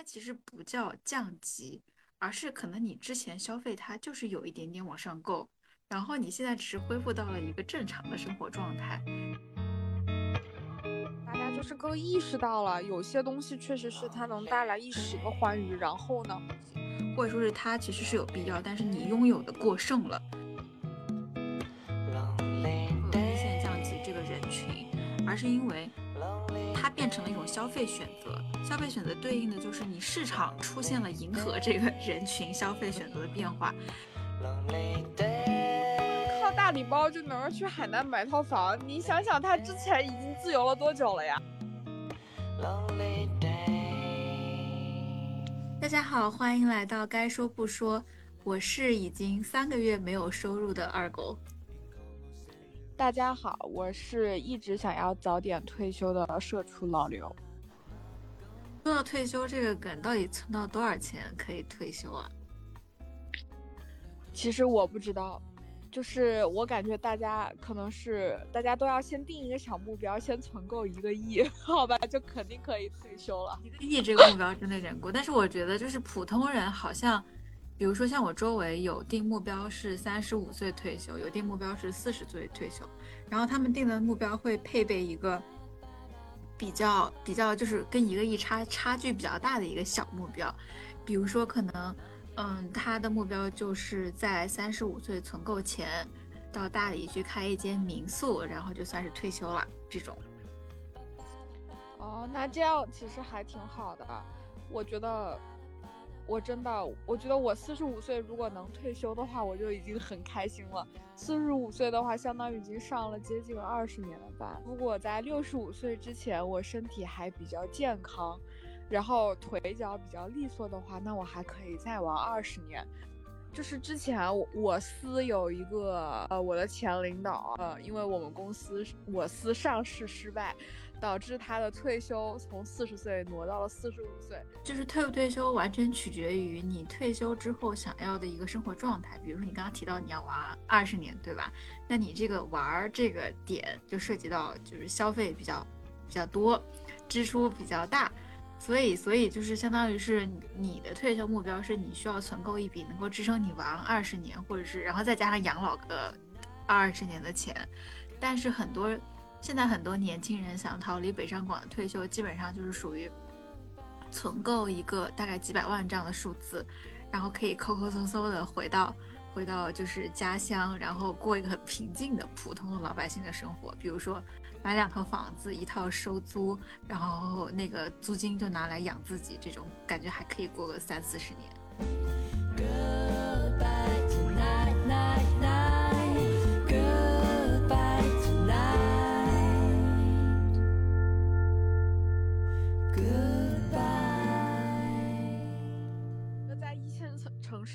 它其实不叫降级，而是可能你之前消费它就是有一点点往上够，然后你现在只是恢复到了一个正常的生活状态。大家就是更意识到了，有些东西确实是它能带来一时的欢愉，然后呢，或者说是它其实是有必要，但是你拥有的过剩了。一线降级这个人群，而是因为。它变成了一种消费选择，消费选择对应的就是你市场出现了迎合这个人群消费选择的变化。靠大礼包就能去海南买套房，你想想他之前已经自由了多久了呀？大家好，欢迎来到该说不说，我是已经三个月没有收入的二狗。大家好，我是一直想要早点退休的社畜老刘。说到退休这个梗，到底存到多少钱可以退休啊？其实我不知道，就是我感觉大家可能是大家都要先定一个小目标，先存够一个亿，好吧，就肯定可以退休了。一个亿这个目标真的有点过，但是我觉得就是普通人好像。比如说，像我周围有定目标是三十五岁退休，有定目标是四十岁退休，然后他们定的目标会配备一个比较比较，就是跟一个亿差差距比较大的一个小目标。比如说，可能，嗯，他的目标就是在三十五岁存够钱，到大理去开一间民宿，然后就算是退休了。这种。哦，那这样其实还挺好的，我觉得。我真的，我觉得我四十五岁如果能退休的话，我就已经很开心了。四十五岁的话，相当于已经上了接近二十年的班。如果在六十五岁之前，我身体还比较健康，然后腿脚比较利索的话，那我还可以再玩二十年。就是之前我我司有一个呃我的前领导，呃，因为我们公司我司上市失败。导致他的退休从四十岁挪到了四十五岁，就是退不退休完全取决于你退休之后想要的一个生活状态。比如说你刚刚提到你要玩二十年，对吧？那你这个玩这个点就涉及到就是消费比较比较多，支出比较大，所以所以就是相当于是你的退休目标是你需要存够一笔能够支撑你玩二十年，或者是然后再加上养老个二十年的钱，但是很多。现在很多年轻人想逃离北上广退休，基本上就是属于存够一个大概几百万这样的数字，然后可以抠抠搜搜的回到回到就是家乡，然后过一个很平静的普通的老百姓的生活。比如说买两套房子，一套收租，然后那个租金就拿来养自己，这种感觉还可以过个三四十年。Goodbye.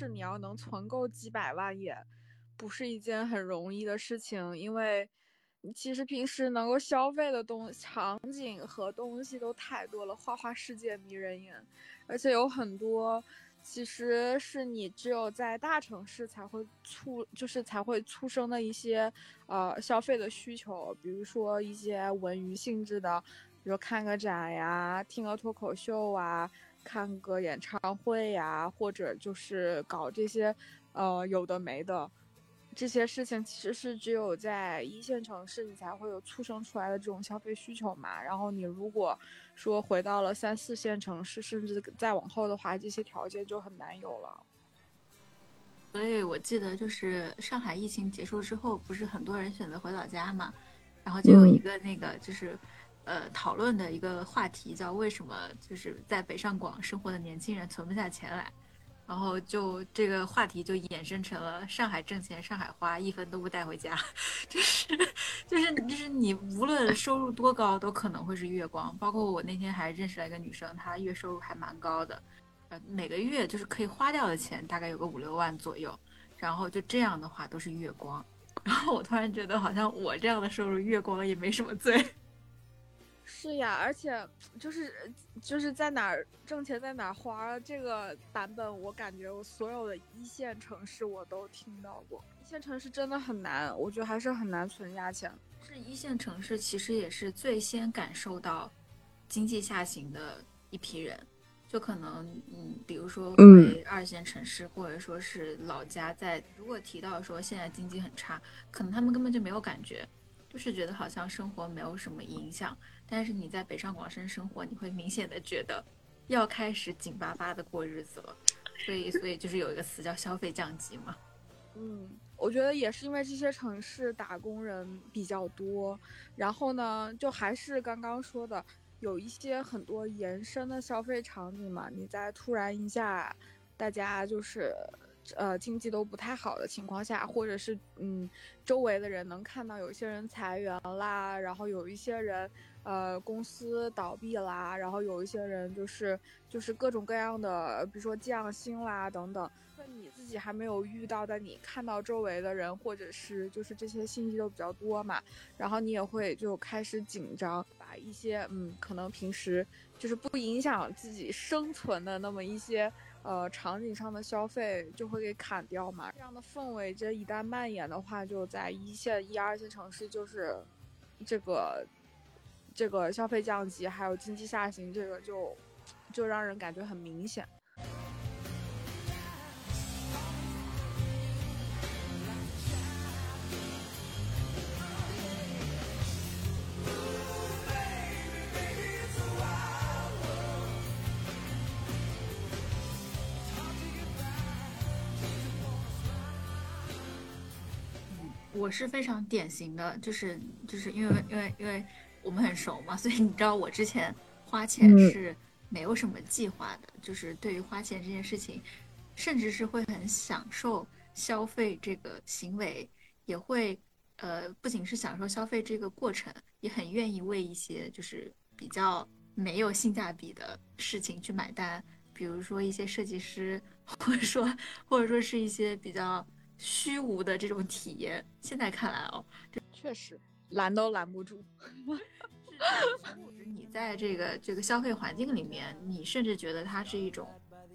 你要能存够几百万，也不是一件很容易的事情，因为其实平时能够消费的东场景和东西都太多了，花花世界迷人眼，而且有很多其实是你只有在大城市才会促，就是才会促生的一些呃消费的需求，比如说一些文娱性质的，比如看个展呀，听个脱口秀啊。看个演唱会呀，或者就是搞这些，呃，有的没的，这些事情其实是只有在一线城市你才会有促生出来的这种消费需求嘛。然后你如果说回到了三四线城市，甚至再往后的话，这些条件就很难有了。所以我记得就是上海疫情结束之后，不是很多人选择回老家嘛，然后就有一个那个就是。呃，讨论的一个话题叫为什么就是在北上广生活的年轻人存不下钱来，然后就这个话题就衍生成了上海挣钱上海花，一分都不带回家，就是就是就是你无论收入多高都可能会是月光。包括我那天还认识了一个女生，她月收入还蛮高的，呃，每个月就是可以花掉的钱大概有个五六万左右，然后就这样的话都是月光。然后我突然觉得好像我这样的收入月光也没什么罪。是呀，而且就是就是在哪儿挣钱在哪儿花这个版本，我感觉我所有的一线城市我都听到过。一线城市真的很难，我觉得还是很难存下钱。是一线城市其实也是最先感受到经济下行的一批人。就可能嗯，比如说嗯回二线城市，或者说是老家在，如果提到说现在经济很差，可能他们根本就没有感觉，就是觉得好像生活没有什么影响。但是你在北上广深生活，你会明显的觉得要开始紧巴巴的过日子了。所以，所以就是有一个词叫消费降级嘛。嗯，我觉得也是因为这些城市打工人比较多，然后呢，就还是刚刚说的，有一些很多延伸的消费场景嘛。你在突然一下，大家就是呃经济都不太好的情况下，或者是嗯周围的人能看到有些人裁员啦，然后有一些人呃公司倒闭啦，然后有一些人就是就是各种各样的，比如说降薪啦等等。那你自己还没有遇到，但你看到周围的人，或者是就是这些信息都比较多嘛，然后你也会就开始紧张，把一些嗯可能平时就是不影响自己生存的那么一些呃场景上的消费就会给砍掉嘛。这样的氛围，这一旦蔓延的话，就在一线、一二线城市，就是这个这个消费降级，还有经济下行，这个就就让人感觉很明显。我是非常典型的，就是就是因为因为因为我们很熟嘛，所以你知道我之前花钱嗯是没有什么计划的，就是对于花钱这件事情，甚至是会很享受消费这个行为，也会呃不仅是享受消费这个过程，也很愿意为一些就是比较没有性价比的事情去买单，比如说一些设计师，或者说或者说是一些比较。虚无的这种体验，现在看来哦，确实拦都拦不住。你在这个这个消费环境里面，你甚至觉得它是一种，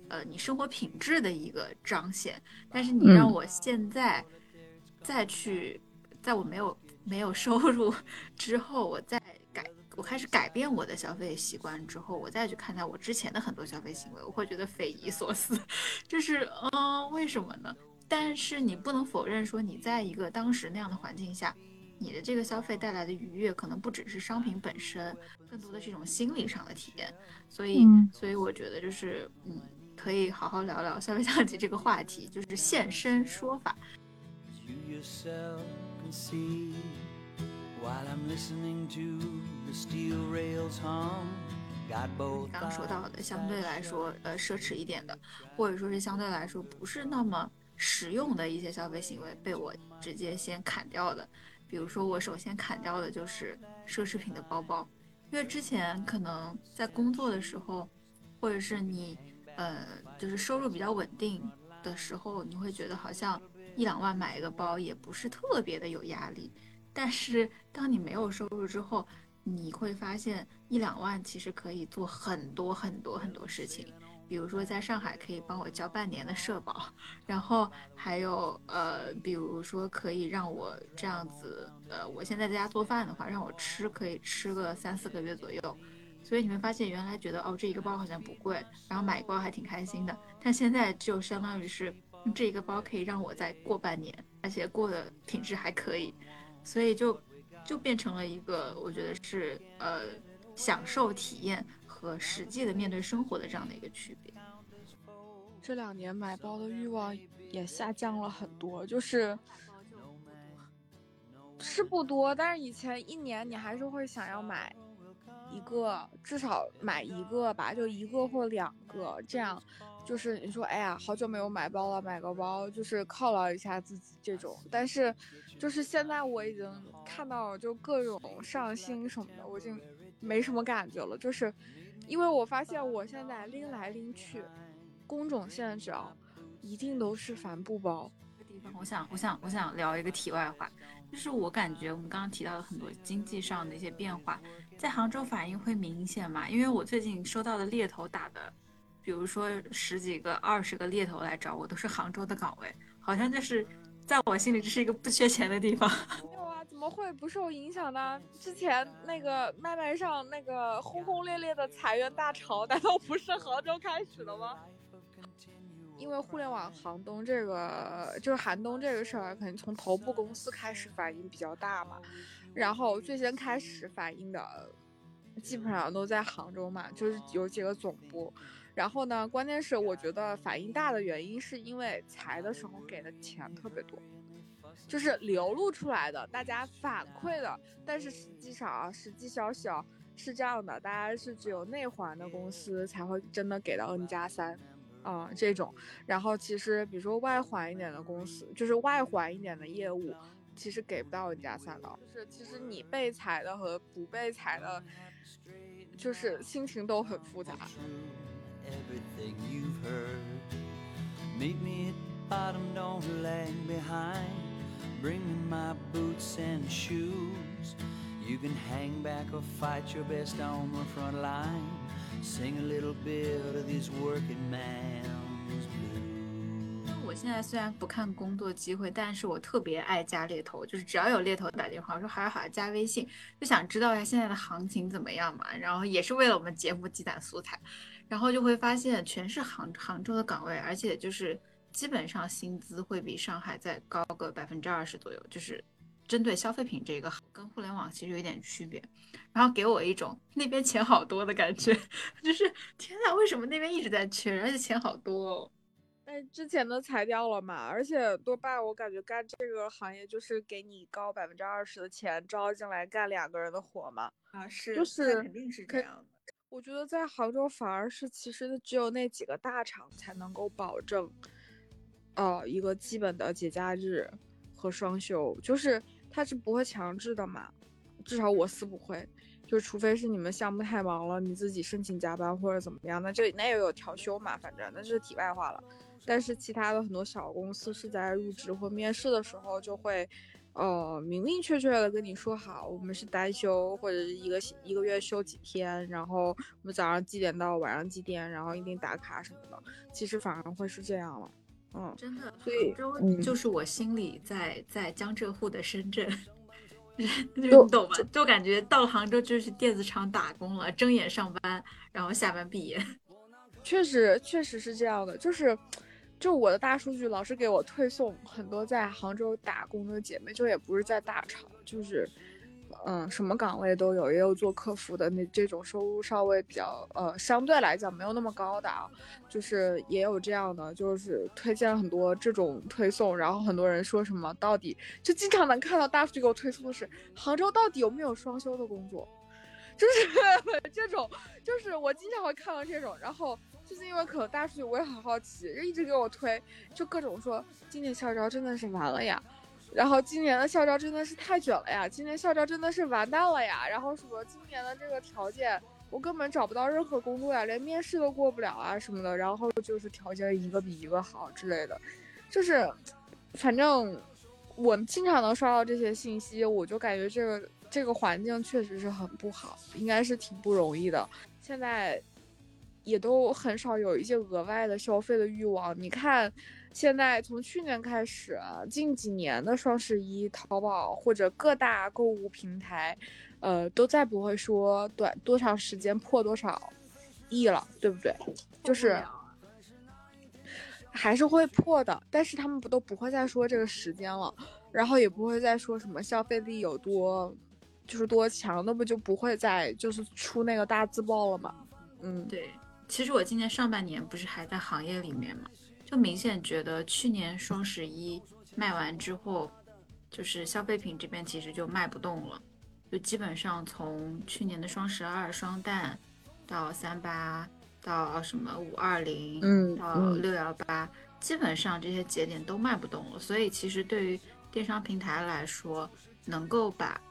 呃，你生活品质的一个彰显。但是你让我现在再去，在我没有没有收入之后，我再改，我开始改变我的消费习惯之后，我再去看待我之前的很多消费行为，我会觉得匪夷所思。就是，嗯，为什么呢？但是你不能否认说，你在一个当时那样的环境下，你的这个消费带来的愉悦，可能不只是商品本身，更多的是一种心理上的体验。所以，嗯、所以我觉得就是，嗯，可以好好聊聊消费降级这个话题，就是现身说法。你刚刚说到的，相对来说，呃，奢侈一点的，或者说是相对来说不是那么。实用的一些消费行为被我直接先砍掉的，比如说我首先砍掉的就是奢侈品的包包，因为之前可能在工作的时候，或者是你呃就是收入比较稳定的时候，你会觉得好像一两万买一个包也不是特别的有压力，但是当你没有收入之后，你会发现一两万其实可以做很多很多很多事情。比如说，在上海可以帮我交半年的社保，然后还有呃，比如说可以让我这样子，呃，我现在在家做饭的话，让我吃可以吃个三四个月左右。所以你会发现，原来觉得哦，这一个包好像不贵，然后买一包还挺开心的。但现在就相当于是这一个包可以让我再过半年，而且过的品质还可以，所以就就变成了一个我觉得是呃享受体验。和实际的面对生活的这样的一个区别。这两年买包的欲望也下降了很多，就是是不多，但是以前一年你还是会想要买一个，至少买一个吧，就一个或两个，这样就是你说，哎呀，好久没有买包了，买个包就是犒劳一下自己这种。但是就是现在我已经看到就各种上新什么的，我已经没什么感觉了，就是。因为我发现我现在拎来拎去，工种线只要一定都是帆布包。我想，我想，我想聊一个题外话，就是我感觉我们刚刚提到的很多经济上的一些变化，在杭州反应会明显吗？因为我最近收到的猎头打的，比如说十几个、二十个猎头来找我，都是杭州的岗位，好像就是在我心里这是一个不缺钱的地方。会不受影响呢？之前那个麦麦上那个轰轰烈烈的裁员大潮，难道不是杭州开始的吗？因为互联网寒冬这个就是寒冬这个事儿，肯定从头部公司开始反应比较大嘛。然后最先开始反应的，基本上都在杭州嘛，就是有几个总部。然后呢，关键是我觉得反应大的原因是因为裁的时候给的钱特别多，就是流露出来的，大家反馈的。但是实际上啊，实际消息啊是这样的，大家是只有内环的公司才会真的给到 N 加三。啊，这种，然后其实比如说外环一点的公司，就是外环一点的业务，其实给不到 N 加三的。就是其实你被裁的和不被裁的，就是心情都很复杂。Bring me my boots and shoes. You can hang back or fight your best on the front line. Sing a little bit of these working man's blue 我现在虽然不看工作机会但是我特别爱加猎头就是只要有猎头打电话我说好呀好呀加微信就想知道一下现在的行情怎么样嘛。然后也是为了我们节目积攒素材然后就会发现全是杭杭州的岗位而且就是基本上薪资会比上海再高个百分之二十左右，就是。针对消费品这个跟互联网其实有一点区别，然后给我一种那边钱好多的感觉，就是天呐，为什么那边一直在缺，而且钱好多哦？但之前的裁掉了嘛，而且多半我感觉干这个行业就是给你高百分之二十的钱招进来干两个人的活嘛。啊，是，就是肯定是这样的。我觉得在杭州反而是其实只有那几个大厂才能够保证，呃，一个基本的节假日和双休，就是。他是不会强制的嘛，至少我司不会，就除非是你们项目太忙了，你自己申请加班或者怎么样，那这那也有调休嘛，反正那是题外话了。但是其他的很多小公司是在入职或面试的时候就会，呃，明明确确的跟你说好，我们是单休或者一个一个月休几天，然后我们早上几点到晚上几点，然后一定打卡什么的，其实反而会是这样了。嗯，真的，杭州就是我心里在在江浙沪的深圳，你懂吗？就感觉到了杭州就是电子厂打工了，睁眼上班，然后下班闭眼。确实，确实是这样的，就是，就我的大数据老是给我推送很多在杭州打工的姐妹，就也不是在大厂，就是。嗯，什么岗位都有，也有做客服的，那这种收入稍微比较呃，相对来讲没有那么高的啊，就是也有这样的，就是推荐很多这种推送，然后很多人说什么到底就经常能看到大数据给我推送的是杭州到底有没有双休的工作，就是这种，就是我经常会看到这种，然后就是因为可能大数据我也很好奇，就一直给我推，就各种说今年校招真的是完了呀。然后今年的校招真的是太卷了呀！今年校招真的是完蛋了呀！然后什么今年的这个条件，我根本找不到任何工作呀，连面试都过不了啊什么的。然后就是条件一个比一个好之类的，就是，反正我经常能刷到这些信息，我就感觉这个这个环境确实是很不好，应该是挺不容易的。现在也都很少有一些额外的消费的欲望，你看。现在从去年开始，近几年的双十一，淘宝或者各大购物平台，呃，都再不会说短多长时间破多少亿了，对不对？就是还是会破的，但是他们不都不会再说这个时间了，然后也不会再说什么消费力有多，就是多强，那不就不会再就是出那个大字报了吗？嗯，对。其实我今年上半年不是还在行业里面吗？就明显觉得去年双十一卖完之后，就是消费品这边其实就卖不动了，就基本上从去年的双十二、双旦，到三八，到什么五二零，嗯，到六幺八，基本上这些节点都卖不动了。所以其实对于电商平台来说，能够把，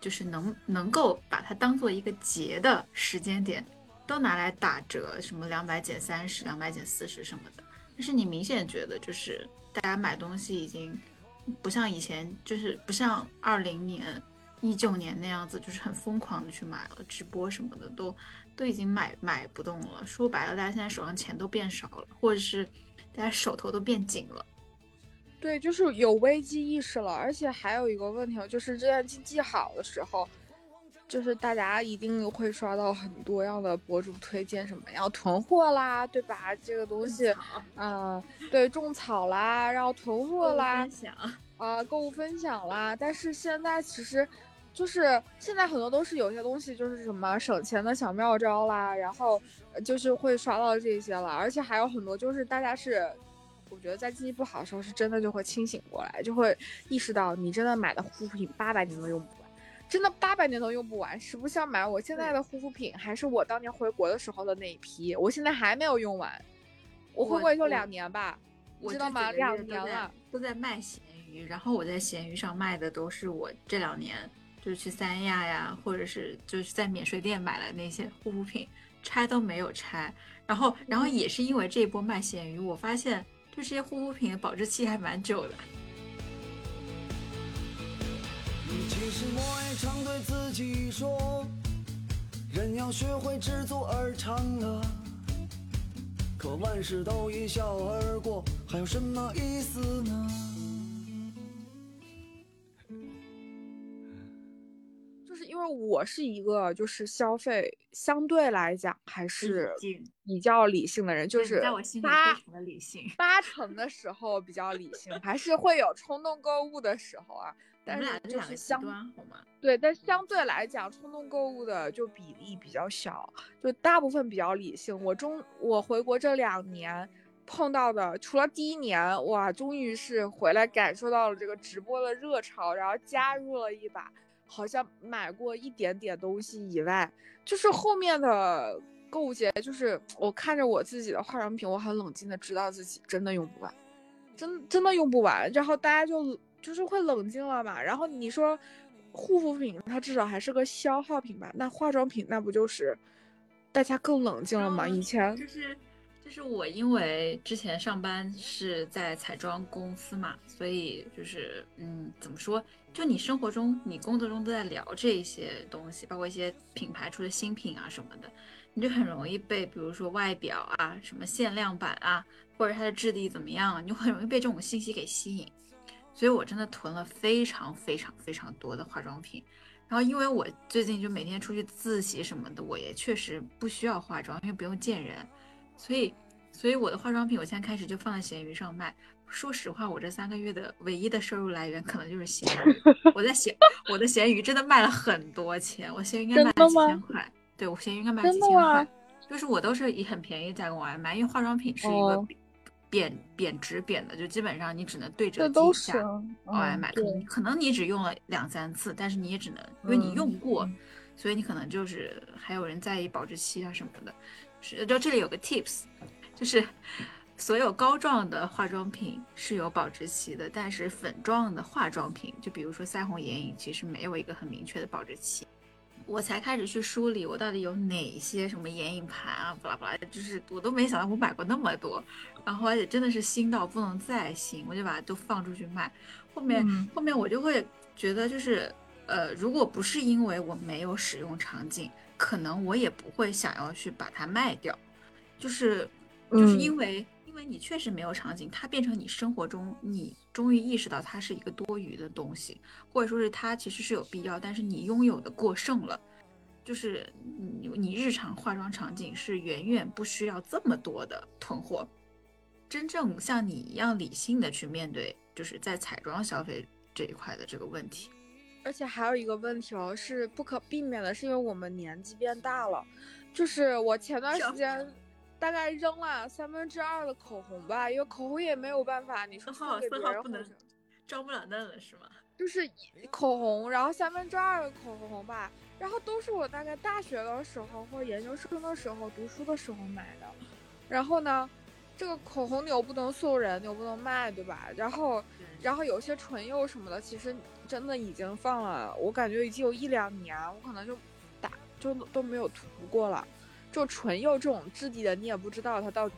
就是能能够把它当做一个节的时间点，都拿来打折，什么两百减三十、两百减四十什么的。但是你明显觉得，就是大家买东西已经不像以前，就是不像二零年、一九年那样子，就是很疯狂的去买了，直播什么的都都已经买买不动了。说白了，大家现在手上钱都变少了，或者是大家手头都变紧了。对，就是有危机意识了，而且还有一个问题，就是之前经济好的时候，就是大家一定会刷到很多样的博主推荐什么要囤货啦，对吧？这个东西，嗯，对，种草啦，然后囤货啦，啊，购物分享啦。但是现在其实，就是现在很多都是有些东西就是什么省钱的小妙招啦，然后就是会刷到这些了，而且还有很多就是大家是。我觉得在经济不好的时候，是真的就会清醒过来，就会意识到你真的买的护肤品八百年都用不完，真的八百年都用不完。实不相瞒，我现在的护肤品还是我当年回国的时候的那一批，我现在还没有用完。我回国也就两年吧，我知道吗？两年了，都在卖咸鱼，然后我在咸鱼上卖的都是我这两年就是去三亚呀，或者是就是在免税店买的那些护肤品，拆都没有拆。然后，然后也是因为这一波卖咸鱼，我发现。就这些护肤品的保质期还蛮久的。其实我也常对自己说，人要学会知足而常乐。可万事都一笑而过，还有什么意思呢？就是因为我是一个就是消费相对来讲还是比较理性的人，就是八八成的时候比较理性，还是会有冲动购物的时候啊。但是就是相对，但相对来讲，冲动购物的就比例比较小，就大部分比较理性。我中我回国这两年碰到的，除了第一年哇，终于是回来感受到了这个直播的热潮，然后加入了一把。好像买过一点点东西以外，就是后面的购物节，就是我看着我自己的化妆品，我很冷静的知道自己真的用不完，真真的用不完。然后大家就就是会冷静了嘛。然后你说护肤品，它至少还是个消耗品吧？那化妆品那不就是大家更冷静了吗？以前就是就是我因为之前上班是在彩妆公司嘛，所以就是嗯，怎么说？就你生活中、你工作中都在聊这些东西，包括一些品牌出的新品啊什么的，你就很容易被，比如说外表啊、什么限量版啊，或者它的质地怎么样，你就很容易被这种信息给吸引。所以我真的囤了非常非常非常多的化妆品。然后因为我最近就每天出去自习什么的，我也确实不需要化妆，因为不用见人，所以，所以我的化妆品我现在开始就放在闲鱼上卖。说实话，我这三个月的唯一的收入来源可能就是闲鱼。我在闲，我的闲鱼真的卖了很多钱，我闲鱼应该卖了几千块。对，我闲鱼应该卖了几千块。就是我都是以很便宜价格往外卖，因为化妆品是一个贬贬值贬的，就基本上你只能对折低价往外卖。可能你只用了两三次，但是你也只能因为你用过，所以你可能就是还有人在意保质期啊什么的。是，就这里有个 tips，就是。所有膏状的化妆品是有保质期的，但是粉状的化妆品，就比如说腮红眼影，其实没有一个很明确的保质期。我才开始去梳理我到底有哪些什么眼影盘啊，巴拉巴拉，就是我都没想到我买过那么多，然后而且真的是新到不能再新，我就把它都放出去卖。后面后面我就会觉得，就是呃，如果不是因为我没有使用场景，可能我也不会想要去把它卖掉，就是就是因为。因为你确实没有场景，它变成你生活中，你终于意识到它是一个多余的东西，或者说是它其实是有必要，但是你拥有的过剩了，就是你你日常化妆场景是远远不需要这么多的囤货，真正像你一样理性的去面对，就是在彩妆消费这一块的这个问题。而且还有一个问题哦，是不可避免的，是因为我们年纪变大了，就是我前段时间。大概扔了三分之二的口红吧，因为口红也没有办法，你说送给别人不能装不了嫩了是吗？就是口红，然后三分之二的口红吧，然后都是我大概大学的时候或者研究生的时候读书的时候买的，然后呢，这个口红你又不能送人，你又不能卖，对吧？然后，然后有些唇釉什么的，其实真的已经放了，我感觉已经有一两年，我可能就打就都没有涂过了。就唇釉这种质地的，你也不知道它到底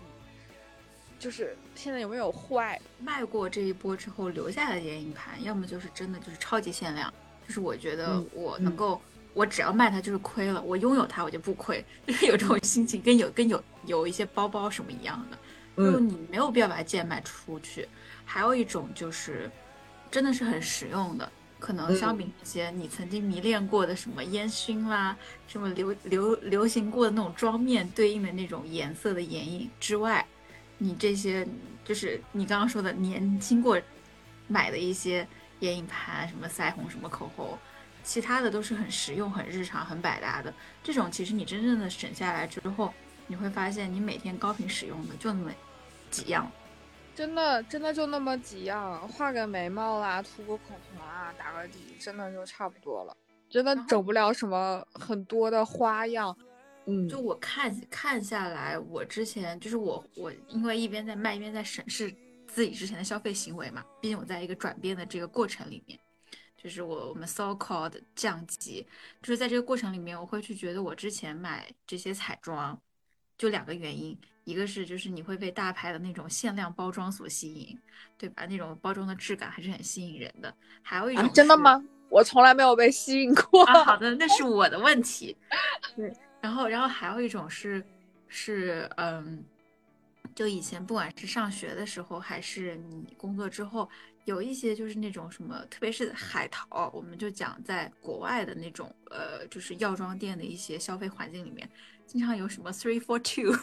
就是现在有没有坏。卖过这一波之后留下来的眼影盘，要么就是真的就是超级限量，就是我觉得我能够，我只要卖它就是亏了，我拥有它我就不亏，就是有这种心情，跟有跟有有一些包包什么一样的，就你没有必要把它贱卖出去。还有一种就是真的是很实用的，可能相比那些你曾经迷恋过的什么烟熏啦，什么流流流行过的那种妆面对应的那种颜色的眼影之外，你这些就是你刚刚说的年轻过买的一些眼影盘，什么腮红，什么口红。其他的都是很实用、很日常、很百搭的。这种其实你真正的省下来之后，你会发现你每天高频使用的就那么几样，真的真的就那么几样，画个眉毛啦，涂个口红啊，打个底，真的就差不多了。真的整不了什么很多的花样。嗯，就我看看下来，我之前就是我我因为一边在卖一边在审视自己之前的消费行为嘛，毕竟我在一个转变的这个过程里面。就是我我们 so called 降级，就是在这个过程里面，我会去觉得我之前买这些彩妆，就两个原因，一个是就是你会被大牌的那种限量包装所吸引，对吧？那种包装的质感还是很吸引人的。还有一种真的吗？我从来没有被吸引过。好的，那是 我的问题。对，然后然后还有一种是是嗯，就以前不管是上学的时候，还是你工作之后。有一些就是那种什么，特别是海淘，我们就讲在国外的那种，呃，就是药妆店的一些消费环境里面，经常有什么 three for two，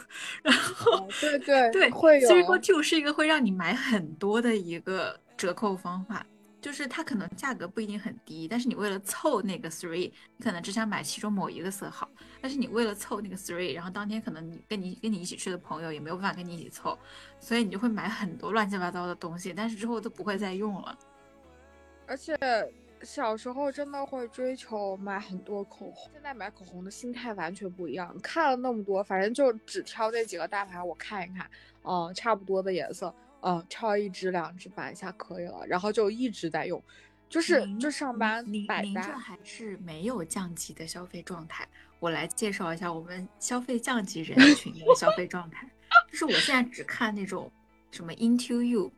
然后对对对，会有 three for two 是一个会让你买很多的一个折扣方法。就是它可能价格不一定很低，但是你为了凑那个 three，你可能只想买其中某一个色号，但是你为了凑那个 three，然后当天可能你跟你跟你一起去的朋友也没有办法跟你一起凑，所以你就会买很多乱七八糟的东西，但是之后都不会再用了。而且小时候真的会追求买很多口红，现在买口红的心态完全不一样。看了那么多，反正就只挑那几个大牌，我看一看，嗯，差不多的颜色。嗯，挑一支两支摆一下可以了，然后就一直在用，就是就上班百搭。这还是没有降级的消费状态。我来介绍一下我们消费降级人 群的消费状态，就是我现在只看那种什么 Into You，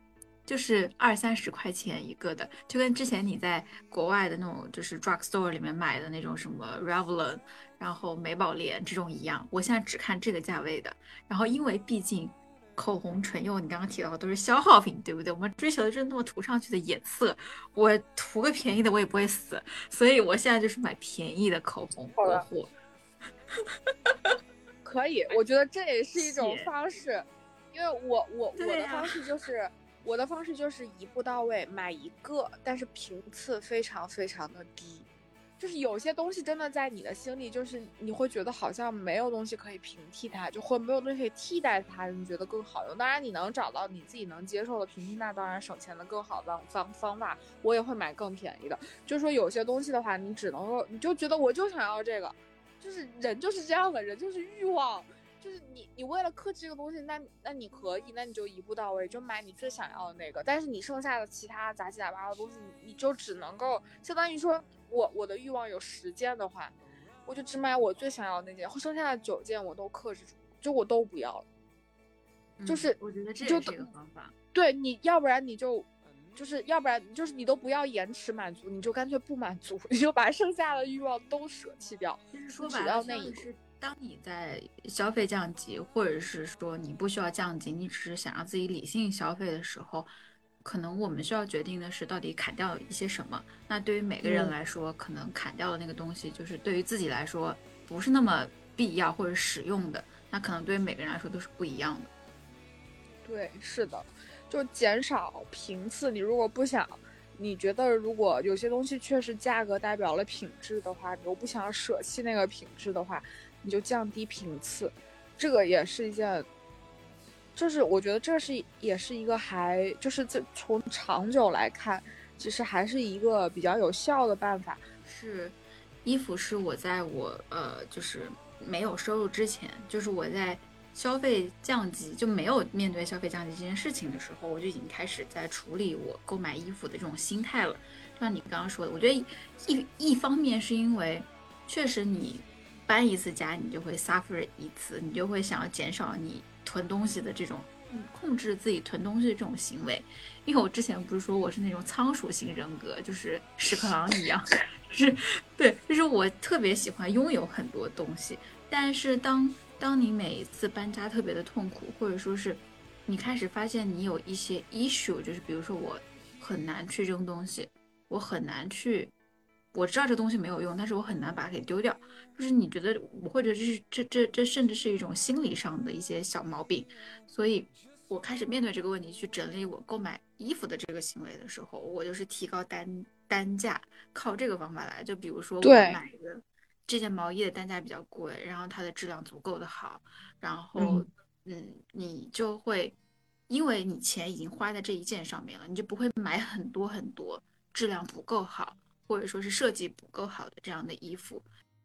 就是二三十块钱一个的，就跟之前你在国外的那种就是 Drug Store 里面买的那种什么 Revlon，然后美宝莲这种一样。我现在只看这个价位的，然后因为毕竟。口红、唇釉，你刚刚提到的都是消耗品，对不对？我们追求的是那么涂上去的颜色。我涂个便宜的，我也不会死，所以我现在就是买便宜的口红过货。可以，我觉得这也是一种方式，因为我我我的方式就是我的方式就是一步到位，买一个，但是频次非常非常的低。就是有些东西真的在你的心里，就是你会觉得好像没有东西可以平替它，就会没有东西可以替代它，你觉得更好用。当然，你能找到你自己能接受的平替，那当然省钱的更好的方方法，我也会买更便宜的。就是说有些东西的话，你只能够，你就觉得我就想要这个，就是人就是这样的人，就是欲望，就是你你为了克制这个东西，那那你可以，那你就一步到位，就买你最想要的那个。但是你剩下的其他杂七杂八的东西，你就只能够相当于说。我我的欲望有十件的话，我就只买我最想要的那件，剩下的九件我都克制住，就我都不要了。就是我觉得这是一个方法。对，你要不然你就，就是要不然就是你都不要延迟满足，你就干脆不满足，你就把剩下的欲望都舍弃掉。就是说白了，是当你在消费降级，或者是说你不需要降级，你只是想让自己理性消费的时候。可能我们需要决定的是，到底砍掉一些什么。那对于每个人来说，可能砍掉的那个东西，就是对于自己来说不是那么必要或者使用的。那可能对于每个人来说都是不一样的。对，是的，就减少频次。你如果不想，你觉得如果有些东西确实价格代表了品质的话，你又不想舍弃那个品质的话，你就降低频次。这个也是一件。就是我觉得这是也是一个还就是这从长久来看，其实还是一个比较有效的办法。是，衣服是我在我呃就是没有收入之前，就是我在消费降级就没有面对消费降级这件事情的时候，我就已经开始在处理我购买衣服的这种心态了。像你刚刚说的，我觉得一一方面是因为确实你搬一次家，你就会 suffer 一次，你就会想要减少你。囤东西的这种，控制自己囤东西的这种行为，因为我之前不是说我是那种仓鼠型人格，就是屎壳郎一样，是，对，就是我特别喜欢拥有很多东西，但是当当你每一次搬家特别的痛苦，或者说是你开始发现你有一些 issue，就是比如说我很难去扔东西，我很难去，我知道这东西没有用，但是我很难把它给丢掉。就是你觉得，或者这是这这这甚至是一种心理上的一些小毛病，所以我开始面对这个问题，去整理我购买衣服的这个行为的时候，我就是提高单单价，靠这个方法来。就比如说我买一个这件毛衣的单价比较贵，然后它的质量足够的好，然后嗯，你就会因为你钱已经花在这一件上面了，你就不会买很多很多质量不够好，或者说是设计不够好的这样的衣服。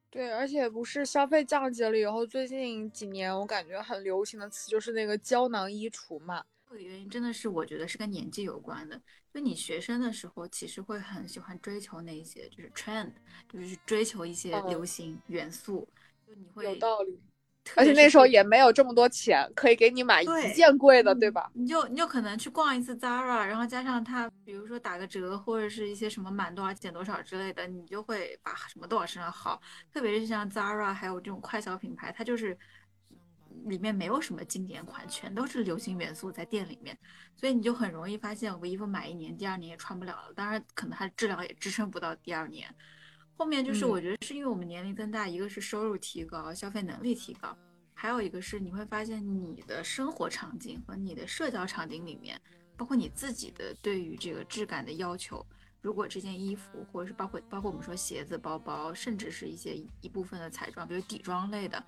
对，而且不是消费降级了以后，最近几年我感觉很流行的词就是那个胶囊衣橱嘛。这个原因真的是我觉得是跟年纪有关的。就你学生的时候，其实会很喜欢追求那些就是 trend，就是追求一些流行元素。就你会有道理。而且那时候也没有这么多钱，可以给你买一件贵的，对吧？你就你就可能去逛一次 Zara，然后加上它，比如说打个折或者是一些什么满多少减多少之类的，你就会把什么多少身上好。特别是像 Zara 还有这种快消品牌，它就是里面没有什么经典款，全都是流行元素在店里面，所以你就很容易发现，我衣服买一年，第二年也穿不了了。当然，可能它的质量也支撑不到第二年。后面就是我觉得是因为我们年龄增大，一个是收入提高，消费能力提高，还有一个是你会发现你的生活场景和你的社交场景里面，包括你自己的对于这个质感的要求，如果这件衣服或者是包括包括我们说鞋子、包包，甚至是一些一部分的彩妆，比如底妆类的，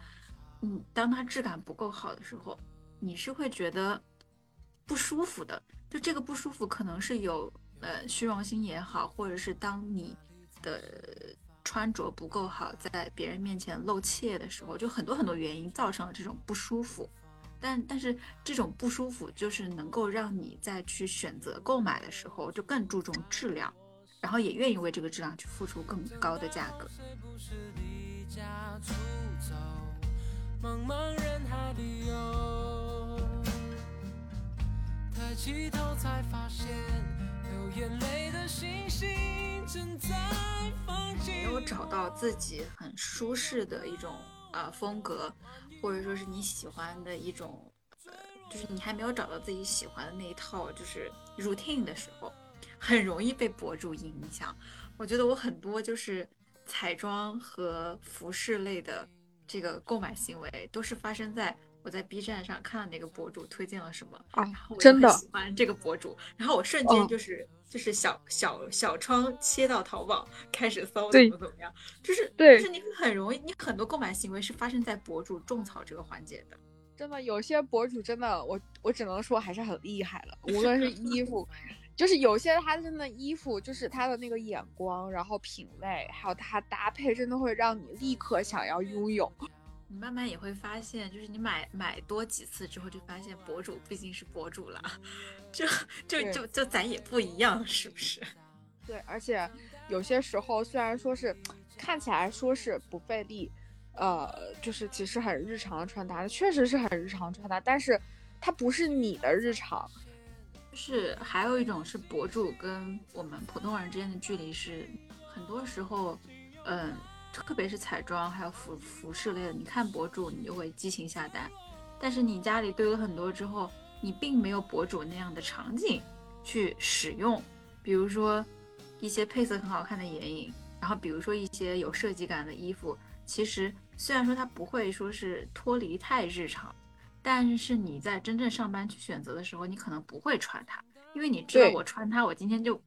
嗯，当它质感不够好的时候，你是会觉得不舒服的。就这个不舒服，可能是有呃虚荣心也好，或者是当你的。穿着不够好，在别人面前露怯的时候，就很多很多原因造成了这种不舒服。但但是这种不舒服就是能够让你在去选择购买的时候就更注重质量，然后也愿意为这个质量去付出更高的价格。抬起头才发现，眼泪的星星正在没有找到自己很舒适的一种呃风格，或者说是你喜欢的一种，呃，就是你还没有找到自己喜欢的那一套就是 routine 的时候，很容易被博主影响。我觉得我很多就是彩妆和服饰类的这个购买行为，都是发生在我在 B 站上看到哪个博主推荐了什么啊，真的喜欢这个博主，然后我瞬间就是。就是小小小窗切到淘宝开始搜怎么怎么样，就是对，就是你很容易，你很多购买行为是发生在博主种草这个环节的。真的，有些博主真的，我我只能说还是很厉害了。无论是衣 服，就是有些他真的衣服，就是他的那个眼光，然后品味，还有他搭配，真的会让你立刻想要拥有。你慢慢也会发现，就是你买买多几次之后，就发现博主毕竟是博主了。就就就就咱也不一样，是不是？对，而且有些时候虽然说是看起来说是不费力，呃，就是其实很日常的穿搭，确实是很日常穿搭，但是它不是你的日常。就是还有一种是博主跟我们普通人之间的距离是，很多时候，嗯，特别是彩妆还有服服饰类的，你看博主你就会激情下单，但是你家里堆了很多之后。你并没有博主那样的场景去使用，比如说一些配色很好看的眼影，然后比如说一些有设计感的衣服，其实虽然说它不会说是脱离太日常，但是你在真正上班去选择的时候，你可能不会穿它，因为你知道我穿它，我今天就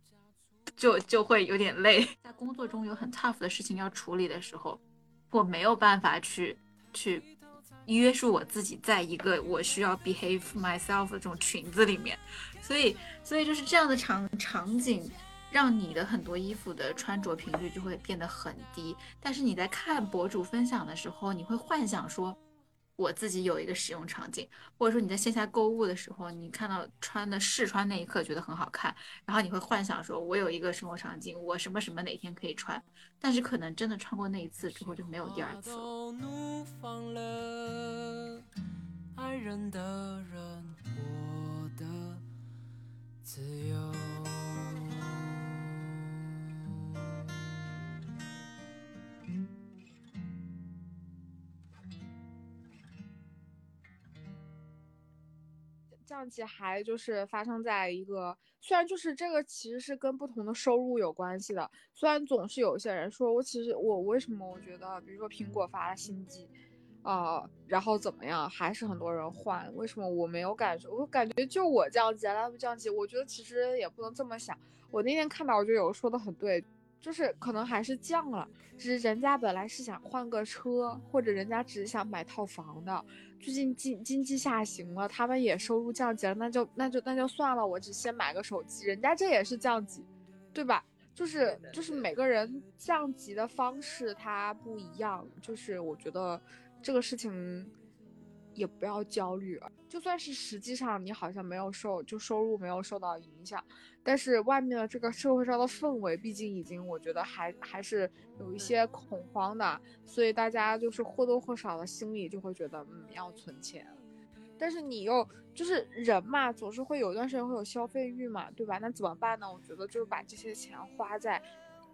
就就会有点累，在工作中有很 tough 的事情要处理的时候，我没有办法去去。约束我自己，在一个我需要 behave myself 的这种裙子里面，所以，所以就是这样的场场景，让你的很多衣服的穿着频率就会变得很低。但是你在看博主分享的时候，你会幻想说。我自己有一个使用场景，或者说你在线下购物的时候，你看到穿的试穿那一刻觉得很好看，然后你会幻想说，我有一个生活场景，我什么什么哪天可以穿，但是可能真的穿过那一次之后就没有第二次了。降级还就是发生在一个，虽然就是这个其实是跟不同的收入有关系的。虽然总是有些人说我其实我为什么我觉得，比如说苹果发了新机，啊，然后怎么样，还是很多人换，为什么我没有感受？我感觉就我降级，他不降级，我觉得其实也不能这么想。我那天看到，我就有说的很对。就是可能还是降了，只是人家本来是想换个车，或者人家只是想买套房的。最近经经济下行了，他们也收入降级了，那就那就那就算了，我只先买个手机。人家这也是降级，对吧？就是就是每个人降级的方式它不一样，就是我觉得这个事情。也不要焦虑，就算是实际上你好像没有受，就收入没有受到影响，但是外面的这个社会上的氛围，毕竟已经我觉得还还是有一些恐慌的，所以大家就是或多或少的心里就会觉得，嗯，要存钱。但是你又就是人嘛，总是会有一段时间会有消费欲嘛，对吧？那怎么办呢？我觉得就是把这些钱花在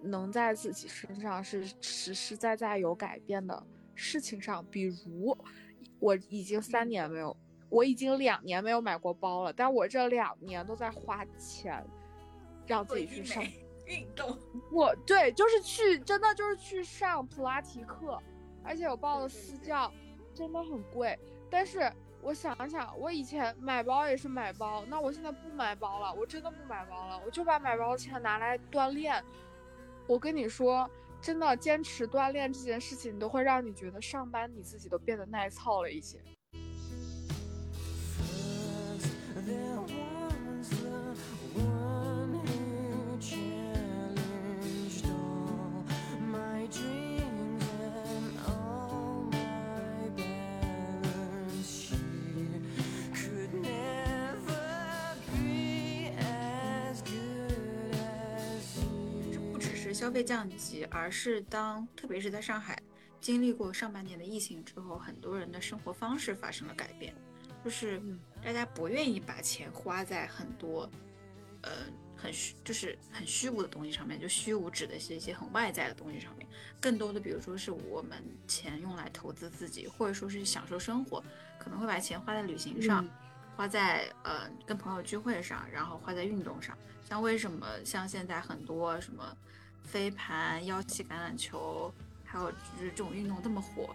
能在自己身上是实实在在有改变的事情上，比如。我已经三年没有，我已经两年没有买过包了，但我这两年都在花钱，让自己去上运动。我对，就是去，真的就是去上普拉提课，而且我报了私教，真的很贵。但是我想想，我以前买包也是买包，那我现在不买包了，我真的不买包了，我就把买包的钱拿来锻炼。我跟你说。真的坚持锻炼这件事情，都会让你觉得上班你自己都变得耐操了一些。My dream 消费降级，而是当特别是在上海经历过上半年的疫情之后，很多人的生活方式发生了改变，就是大家不愿意把钱花在很多，呃，很虚，就是很虚无的东西上面。就虚无指的是一些很外在的东西上面，更多的，比如说是我们钱用来投资自己，或者说是享受生活，可能会把钱花在旅行上，花在呃跟朋友聚会上，然后花在运动上。像为什么像现在很多什么。飞盘、腰旗橄榄球，还有就是这种运动这么火，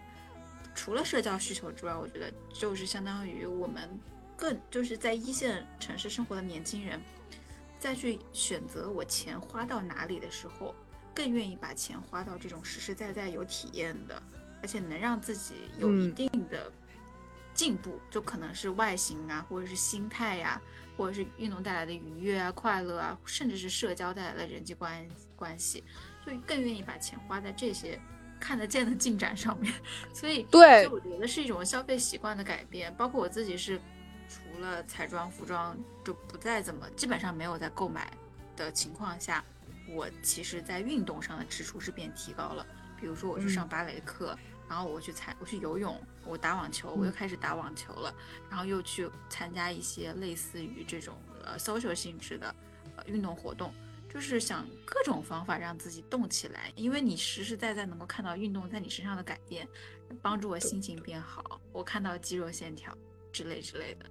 除了社交需求之外，我觉得就是相当于我们更就是在一线城市生活的年轻人，再去选择我钱花到哪里的时候，更愿意把钱花到这种实实在在有体验的，而且能让自己有一定的进步，就可能是外形啊，或者是心态呀。或者是运动带来的愉悦啊、快乐啊，甚至是社交带来的人际关关系，所以更愿意把钱花在这些看得见的进展上面。所以，对，我觉得是一种消费习惯的改变。包括我自己是，除了彩妆、服装就不再怎么，基本上没有在购买的情况下，我其实在运动上的支出是变提高了。比如说我去上芭蕾课。然后我去参，我去游泳，我打网球，我又开始打网球了。然后又去参加一些类似于这种呃 social 性质的呃运动活动，就是想各种方法让自己动起来，因为你实实在在能够看到运动在你身上的改变，帮助我心情变好，我看到肌肉线条之类之类的。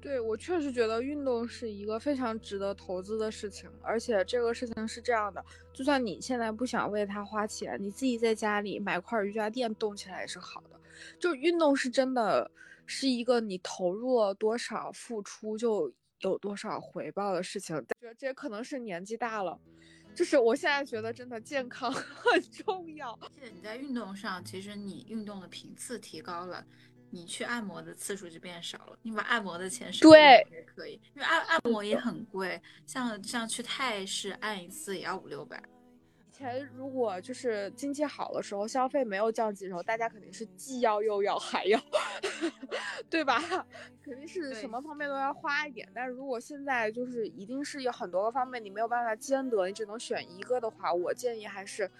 对我确实觉得运动是一个非常值得投资的事情，而且这个事情是这样的，就算你现在不想为它花钱，你自己在家里买块瑜伽垫动起来也是好的。就运动是真的是一个你投入了多少付出就有多少回报的事情。觉得这可能是年纪大了，就是我现在觉得真的健康 很重要。而且你在运动上，其实你运动的频次提高了。你去按摩的次数就变少了，你把按摩的钱省对也可以，因为按按摩也很贵，像像去泰式按一次也要五六百。以前如果就是经济好的时候，消费没有降级的时候，大家肯定是既要又要还要，对吧？肯定是什么方面都要花一点。但是如果现在就是一定是有很多个方面你没有办法兼得，你只能选一个的话，我建议还是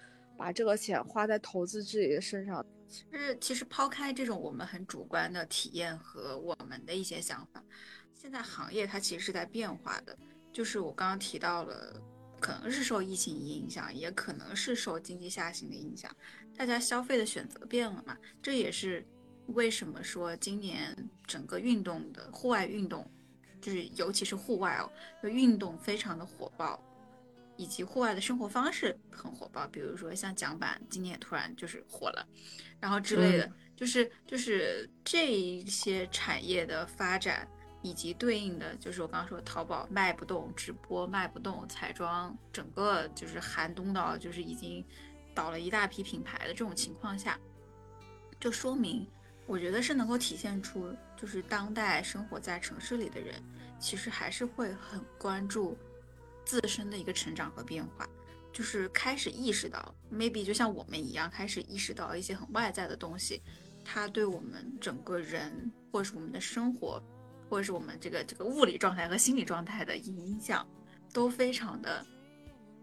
把这个钱花在投资自己的身上。其实，其实抛开这种我们很主观的体验和我们的一些想法，现在行业它其实是在变化的。就是我刚刚提到了，可能是受疫情影响，也可能是受经济下行的影响，大家消费的选择变了嘛。这也是为什么说今年整个运动的户外运动就是尤其是户外哦，就运动非常的火爆，以及户外的生活方式很火爆，比如说像桨板，今年也突然就是火了，然后之类的，就是就是这一些产业的发展。以及对应的就是我刚刚说淘宝卖不动，直播卖不动，彩妆整个就是寒冬到就是已经倒了一大批品牌的这种情况下，就说明我觉得是能够体现出，就是当代生活在城市里的人，其实还是会很关注自身的一个成长和变化，就是开始意识到，maybe 就像我们一样，开始意识到一些很外在的东西，它对我们整个人或者是我们的生活。或者是我们这个这个物理状态和心理状态的影响，都非常的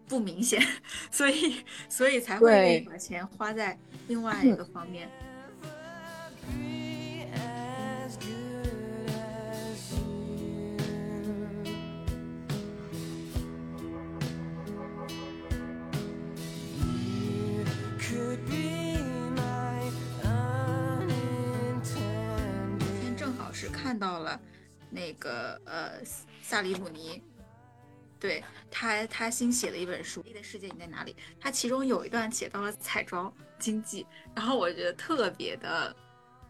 不明显，所以所以才会把钱花在另外一个方面。看到了。那个呃，萨里姆尼，对他他新写了一本书《你的世界你在哪里》，他其中有一段写到了彩妆经济，然后我觉得特别的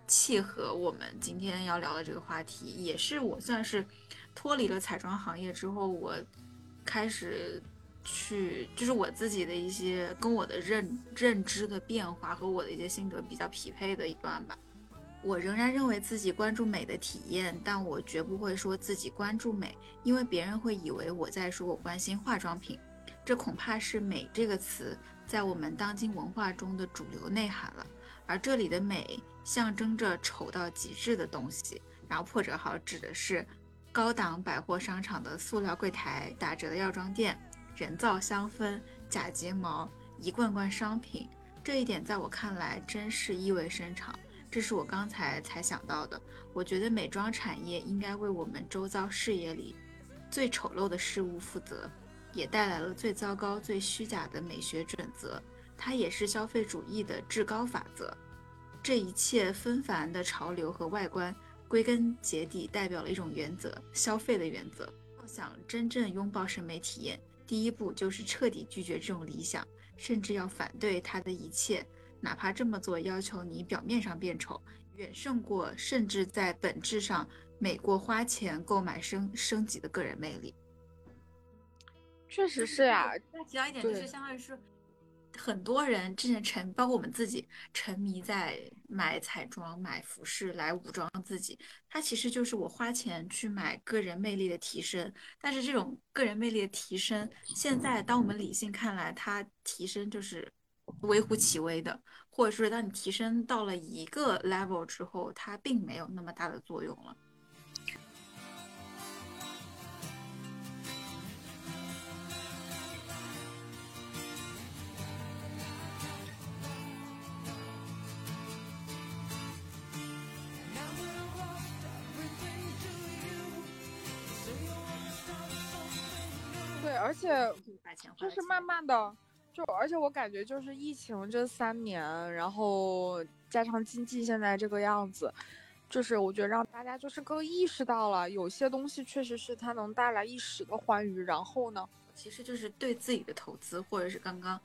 契合我们今天要聊的这个话题，也是我算是脱离了彩妆行业之后，我开始去就是我自己的一些跟我的认认知的变化和我的一些心得比较匹配的一段吧。我仍然认为自己关注美的体验，但我绝不会说自己关注美，因为别人会以为我在说我关心化妆品。这恐怕是“美”这个词在我们当今文化中的主流内涵了。而这里的美象征着丑到极致的东西，然后破折号指的是高档百货商场的塑料柜台、打折的药妆店、人造香氛、假睫毛、一罐罐商品。这一点在我看来真是意味深长。这是我刚才才想到的。我觉得美妆产业应该为我们周遭视野里最丑陋的事物负责，也带来了最糟糕、最虚假的美学准则。它也是消费主义的至高法则。这一切纷繁的潮流和外观，归根结底代表了一种原则——消费的原则。要想真正拥抱审美体验，第一步就是彻底拒绝这种理想，甚至要反对它的一切。哪怕这么做要求你表面上变丑，远胜过甚至在本质上美过花钱购买升升级的个人魅力。确实是啊。再提到一点，就是相当于是很多人之前沉，包括我们自己沉迷在买彩妆、买服饰来武装自己。它其实就是我花钱去买个人魅力的提升。但是这种个人魅力的提升，现在当我们理性看来，它提升就是。微乎其微的，或者是当你提升到了一个 level 之后，它并没有那么大的作用了。对，而且就是慢慢的。就而且我感觉就是疫情这三年，然后加上经济现在这个样子，就是我觉得让大家就是更意识到了有些东西确实是它能带来一时的欢愉，然后呢，其实就是对自己的投资，或者是刚刚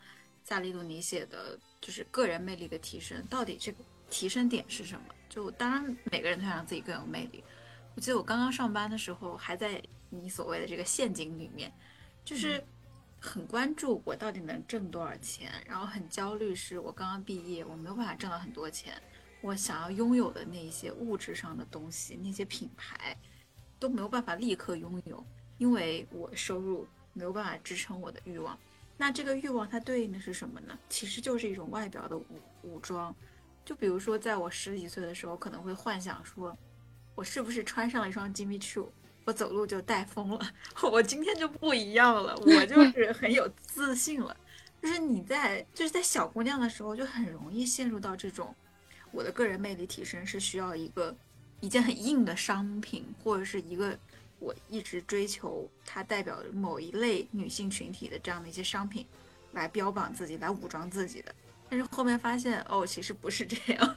萨利鲁尼写的，就是个人魅力的提升，到底这个提升点是什么？就当然每个人都想让自己更有魅力。我记得我刚刚上班的时候还在你所谓的这个陷阱里面，就是。很关注我到底能挣多少钱，然后很焦虑，是我刚刚毕业，我没有办法挣到很多钱，我想要拥有的那些物质上的东西，那些品牌都没有办法立刻拥有，因为我收入没有办法支撑我的欲望。那这个欲望它对应的是什么呢？其实就是一种外表的武武装。就比如说，在我十几岁的时候，可能会幻想说，我是不是穿上了一双 Jimmy Choo。我走路就带风了，我今天就不一样了，我就 是很有自信了。就是你在就是在小姑娘的时候就很容易陷入到这种，我的个人魅力提升是需要一个一件很硬的商品，或者是一个我一直追求它代表某一类女性群体的这样的一些商品，来标榜自己，来武装自己的。但是后面发现哦，其实不是这样。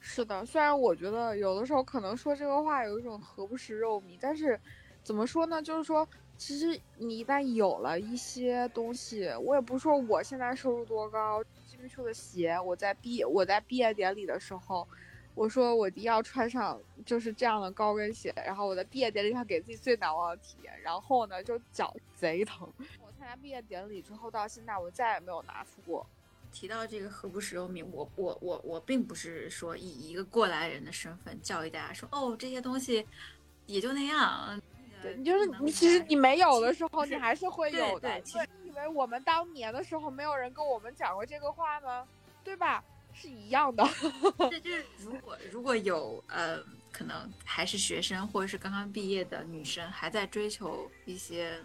是的，虽然我觉得有的时候可能说这个话有一种何不食肉糜，但是怎么说呢？就是说，其实你一旦有了一些东西，我也不是说我现在收入多高，Jimmy 的鞋，我在毕我在毕业典礼的时候。我说我一定要穿上就是这样的高跟鞋，然后我在毕业典礼上给自己最难忘的体验。然后呢，就脚贼疼。我参加毕业典礼之后到现在，我再也没有拿出过。提到这个何不食肉糜，我我我我并不是说以一个过来人的身份教育大家说，哦，这些东西也就那样。对，你就是你其实你没有的时候，你还是会有的。对，其实以为我们当年的时候没有人跟我们讲过这个话吗？对吧？是一样的，这就是如果如果有呃，可能还是学生或者是刚刚毕业的女生，还在追求一些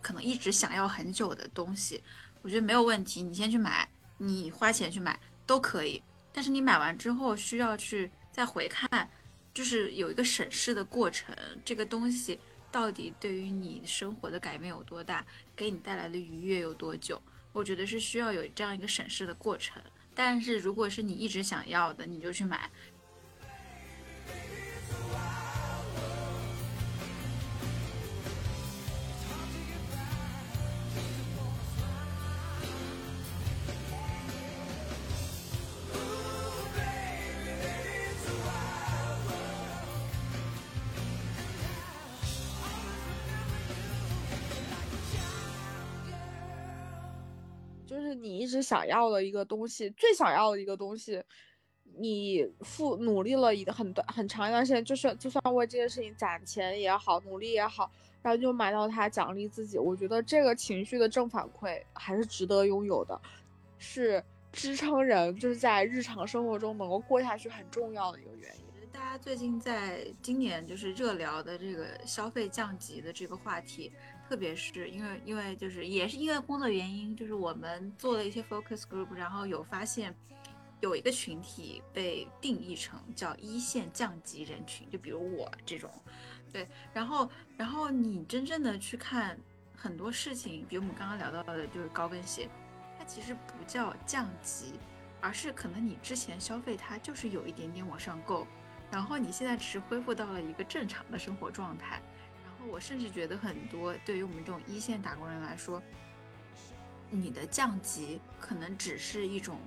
可能一直想要很久的东西，我觉得没有问题，你先去买，你花钱去买都可以。但是你买完之后需要去再回看，就是有一个审视的过程，这个东西到底对于你生活的改变有多大，给你带来的愉悦有多久，我觉得是需要有这样一个审视的过程。但是，如果是你一直想要的，你就去买。你一直想要的一个东西，最想要的一个东西，你付努力了一个很短很长一段时间，就是就算为这件事情攒钱也好，努力也好，然后就买到它奖励自己，我觉得这个情绪的正反馈还是值得拥有的，是支撑人就是在日常生活中能够过下去很重要的一个原因。大家最近在今年就是热聊的这个消费降级的这个话题。特别是因为，因为就是也是因为工作原因，就是我们做了一些 focus group，然后有发现有一个群体被定义成叫一线降级人群，就比如我这种，对，然后然后你真正的去看很多事情，比如我们刚刚聊到的就是高跟鞋，它其实不叫降级，而是可能你之前消费它就是有一点点往上够，然后你现在只是恢复到了一个正常的生活状态。我甚至觉得很多对于我们这种一线打工人来说，你的降级可能只是一种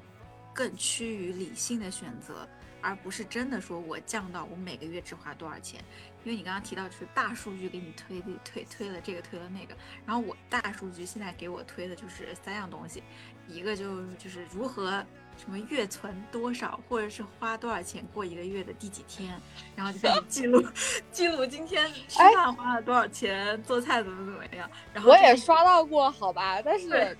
更趋于理性的选择，而不是真的说我降到我每个月只花多少钱。因为你刚刚提到就是大数据给你推推推了这个推了那个，然后我大数据现在给我推的就是三样东西，一个就就是如何。什么月存多少，或者是花多少钱过一个月的第几天，然后就开始 记录，记录今天吃饭花了多少钱，做菜怎么怎么样。然后我也刷到过，好吧，但是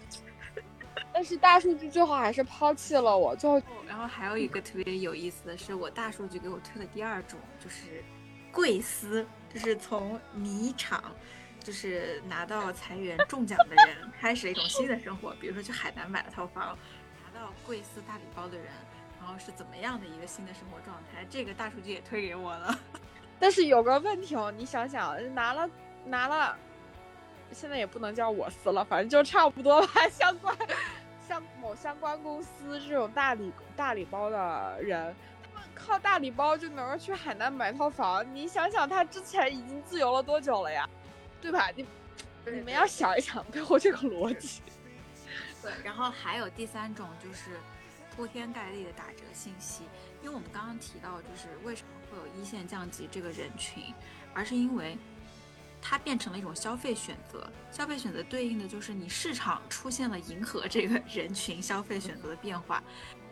但是大数据最后还是抛弃了我。最后，然后还有一个特别有意思的是，我大数据给我推的第二种就是贵司，就是从米厂，就是拿到裁员中奖的人，开始一种新的生活，比如说去海南买了套房。到贵司大礼包的人，然后是怎么样的一个新的生活状态？这个大数据也推给我了。但是有个问题哦，你想想，拿了拿了，现在也不能叫我司了，反正就差不多吧。相关像某相关公司这种大礼大礼包的人，他们靠大礼包就能够去海南买套房。你想想，他之前已经自由了多久了呀？对吧？你你们要想一想背后这个逻辑。对，然后还有第三种就是铺天盖地的打折信息，因为我们刚刚提到，就是为什么会有一线降级这个人群，而是因为它变成了一种消费选择，消费选择对应的就是你市场出现了迎合这个人群消费选择的变化，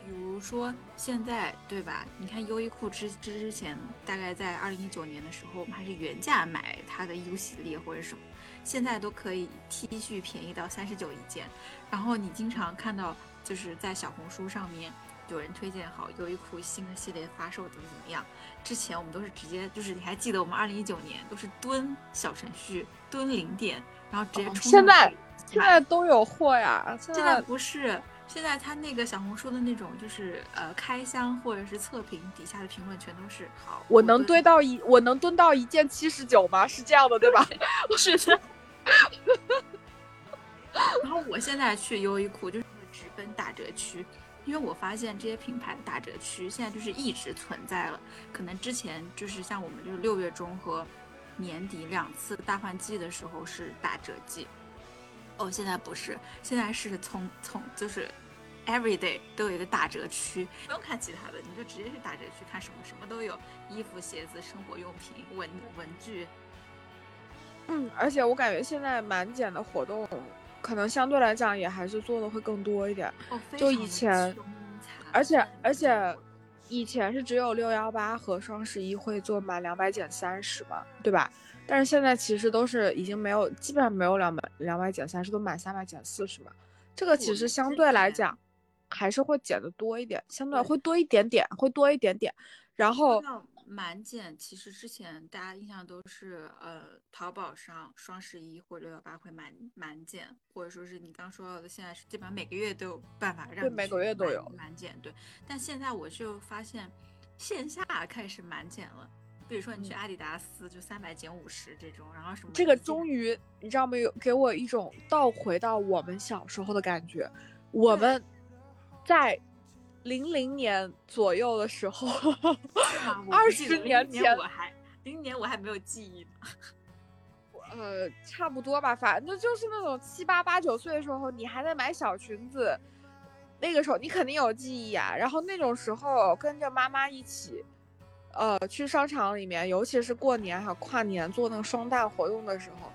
比如说现在对吧？你看优衣库之之之前，大概在二零一九年的时候，我们还是原价买它的 U 系列或者什么。现在都可以 T 恤便宜到三十九一件，然后你经常看到就是在小红书上面有人推荐好优衣库新的系列发售怎么怎么样。之前我们都是直接就是你还记得我们二零一九年都是蹲小程序蹲零点，然后直接冲。现在现在都有货呀，现在不是现在他那个小红书的那种就是呃开箱或者是测评底下的评论全都是好。我能堆到一我能蹲到一件七十九吗？是这样的对吧？是的。然后我现在去优衣库就是直奔打折区，因为我发现这些品牌的打折区现在就是一直存在了，可能之前就是像我们就是六月中和年底两次大换季的时候是打折季，哦，现在不是，现在是从从就是 every day 都有一个打折区，不用看其他的，你就直接去打折区看什么什么都有，衣服、鞋子、生活用品、文文具。嗯，而且我感觉现在满减的活动，可能相对来讲也还是做的会更多一点。哦，就以前，而且而且，以前是只有六幺八和双十一会做满两百减三十嘛，对吧？但是现在其实都是已经没有，基本上没有两百两百减三十，都满三百减四十嘛。这个其实相对来讲，还是会减的多一点，相对会多一点点，会多一点点。然后。满减其实之前大家印象都是，呃，淘宝上双十一或者六幺八会满满减，或者说是你刚说到的，现在是基本上每个月都有办法让每个月都有满减。对，但现在我就发现线下开始满减了，比如说你去阿迪达斯就三百减五十这种，然后什么这个终于你知道没有给我一种倒回到我们小时候的感觉，我们在。零零年左右的时候，二十年前我还零年我还没有记忆呢。呃，差不多吧，反正就是那种七八八九岁的时候，你还在买小裙子，那个时候你肯定有记忆啊。然后那种时候跟着妈妈一起，呃，去商场里面，尤其是过年还有跨年做那个双旦活动的时候，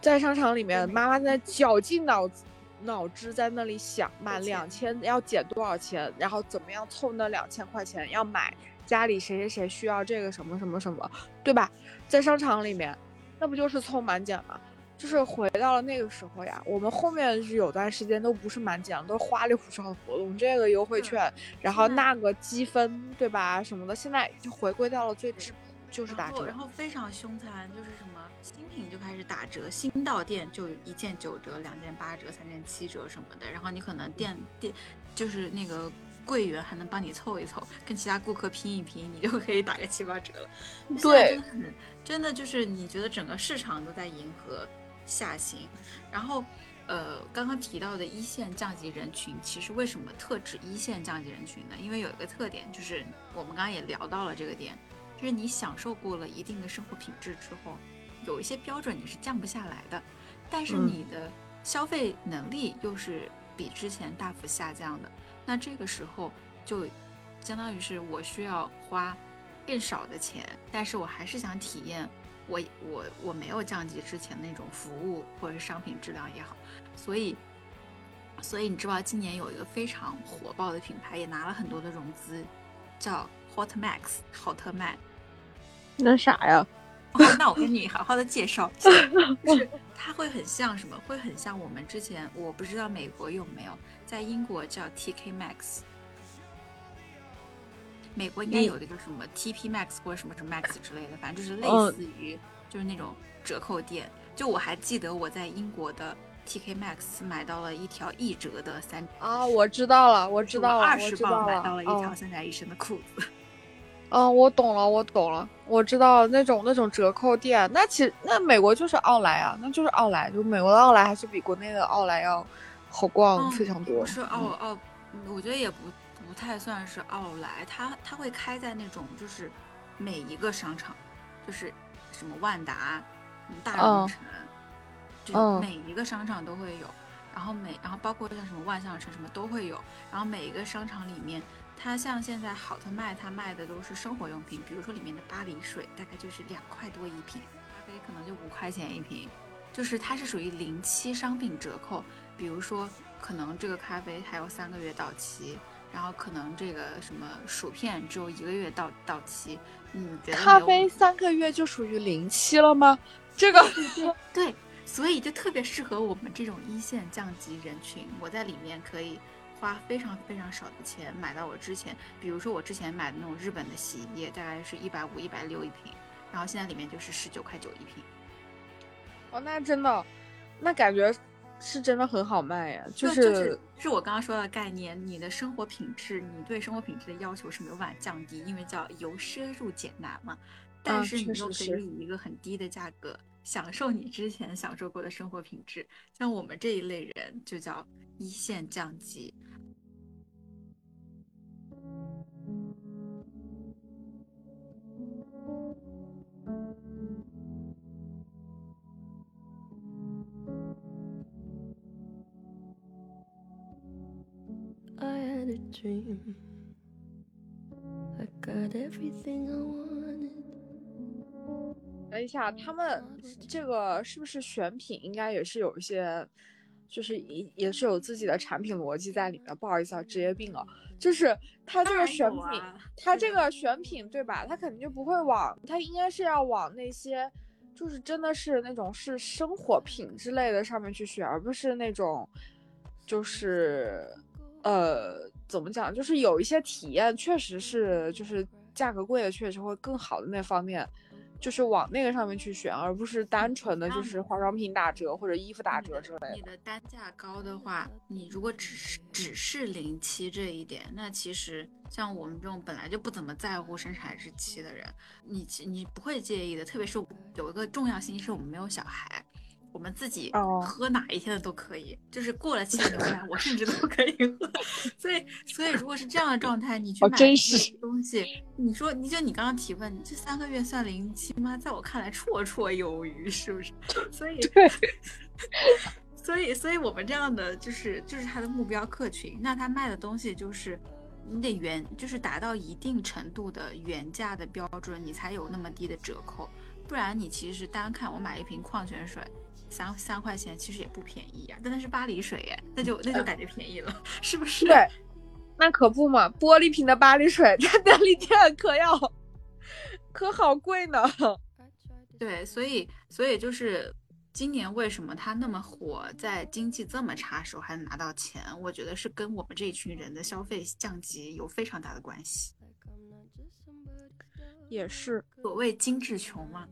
在商场里面，妈妈在绞尽脑子。脑汁在那里想，满两千要减多少钱，然后怎么样凑那两千块钱要买家里谁谁谁需要这个什么什么什么，对吧？在商场里面，那不就是凑满减吗？就是回到了那个时候呀。我们后面是有段时间都不是满减，都是花里胡哨的活动，这个优惠券，然后那个积分，对吧？什么的，现在就回归到了最质朴，就是打折，然后非常凶残，就是什么。新品就开始打折，新到店就一件九折，两件八折，三件七折什么的。然后你可能店店就是那个柜员还能帮你凑一凑，跟其他顾客拼一拼，你就可以打个七八折了。对，真的就是你觉得整个市场都在迎合下行。然后，呃，刚刚提到的一线降级人群，其实为什么特指一线降级人群呢？因为有一个特点，就是我们刚刚也聊到了这个点，就是你享受过了一定的生活品质之后。有一些标准你是降不下来的，但是你的消费能力又是比之前大幅下降的，那这个时候就相当于是我需要花更少的钱，但是我还是想体验我我我没有降级之前那种服务或者是商品质量也好，所以所以你知道今年有一个非常火爆的品牌也拿了很多的融资，叫 Hot Max 好特卖，那啥呀？那我跟你好好的介绍，就是它会很像什么？会很像我们之前，我不知道美国有没有，在英国叫 TK Max，美国应该有一个什么 TP Max 或者什么什么 Max 之类的，反正就是类似于就是那种折扣店。就我还记得我在英国的 TK Max 买到了一条一折的三啊，我知道了，我知道了，二十磅买到了一条三宅一生的裤子。嗯，我懂了，我懂了，我知道那种那种折扣店，那其实那美国就是奥莱啊，那就是奥莱，就美国的奥莱还是比国内的奥莱要好逛非常多。不是奥奥，我觉得也不不太算是奥莱，它它会开在那种就是每一个商场，就是什么万达、大悦城，就每一个商场都会有，然后每然后包括像什么万象城什么都会有，然后每一个商场里面。它像现在好特卖，它卖的都是生活用品，比如说里面的巴黎水，大概就是两块多一瓶，咖啡可能就五块钱一瓶，就是它是属于零期商品折扣。比如说，可能这个咖啡还有三个月到期，然后可能这个什么薯片只有一个月到到期。嗯，咖啡三个月就属于零期了吗？这个对，所以就特别适合我们这种一线降级人群，我在里面可以。花非常非常少的钱买到我之前，比如说我之前买的那种日本的洗衣液，大概是一百五、一百六一瓶，然后现在里面就是十九块九一瓶。哦，那真的，那感觉是真的很好卖呀。就是是我刚刚说的概念，你的生活品质，你对生活品质的要求是没有办法降低，因为叫由奢入俭难嘛。但是你又可以以一个很低的价格享受你之前享受过的生活品质。像我们这一类人，就叫一线降级。Dream. I got everything I wanted. 等一下，他们这个是不是选品应该也是有一些，就是也也是有自己的产品逻辑在里面。不好意思啊，职业病了，就是他这个选品，啊、他这个选品对吧？他肯定就不会往，他应该是要往那些，就是真的是那种是生活品之类的上面去选，而不是那种，就是呃，怎么讲？就是有一些体验确实是，就是价格贵的确实会更好的那方面。就是往那个上面去选，而不是单纯的就是化妆品打折或者衣服打折之类的。你的单价高的话，你如果只是只是零七这一点，那其实像我们这种本来就不怎么在乎生产日期的人，你你不会介意的。特别是有一个重要信息是我们没有小孩。我们自己喝哪一天的都可以，哦、就是过了期的牛奶，我甚至都可以喝。所以，所以如果是这样的状态，你去买真实东西，你说，你就你刚刚提问，这三个月算零期吗？在我看来，绰绰有余，是不是？所以，对，所以，所以我们这样的就是就是他的目标客群，那他卖的东西就是你得原就是达到一定程度的原价的标准，你才有那么低的折扣，不然你其实单看我买一瓶矿泉水。三三块钱其实也不便宜呀、啊，但那是巴黎水耶，那就那就感觉便宜了，是不是？对，那可不嘛，玻璃瓶的巴黎水在便利店可要可好贵呢。对，所以所以就是今年为什么它那么火，在经济这么差时候还能拿到钱，我觉得是跟我们这一群人的消费降级有非常大的关系。也是，所谓精致穷嘛。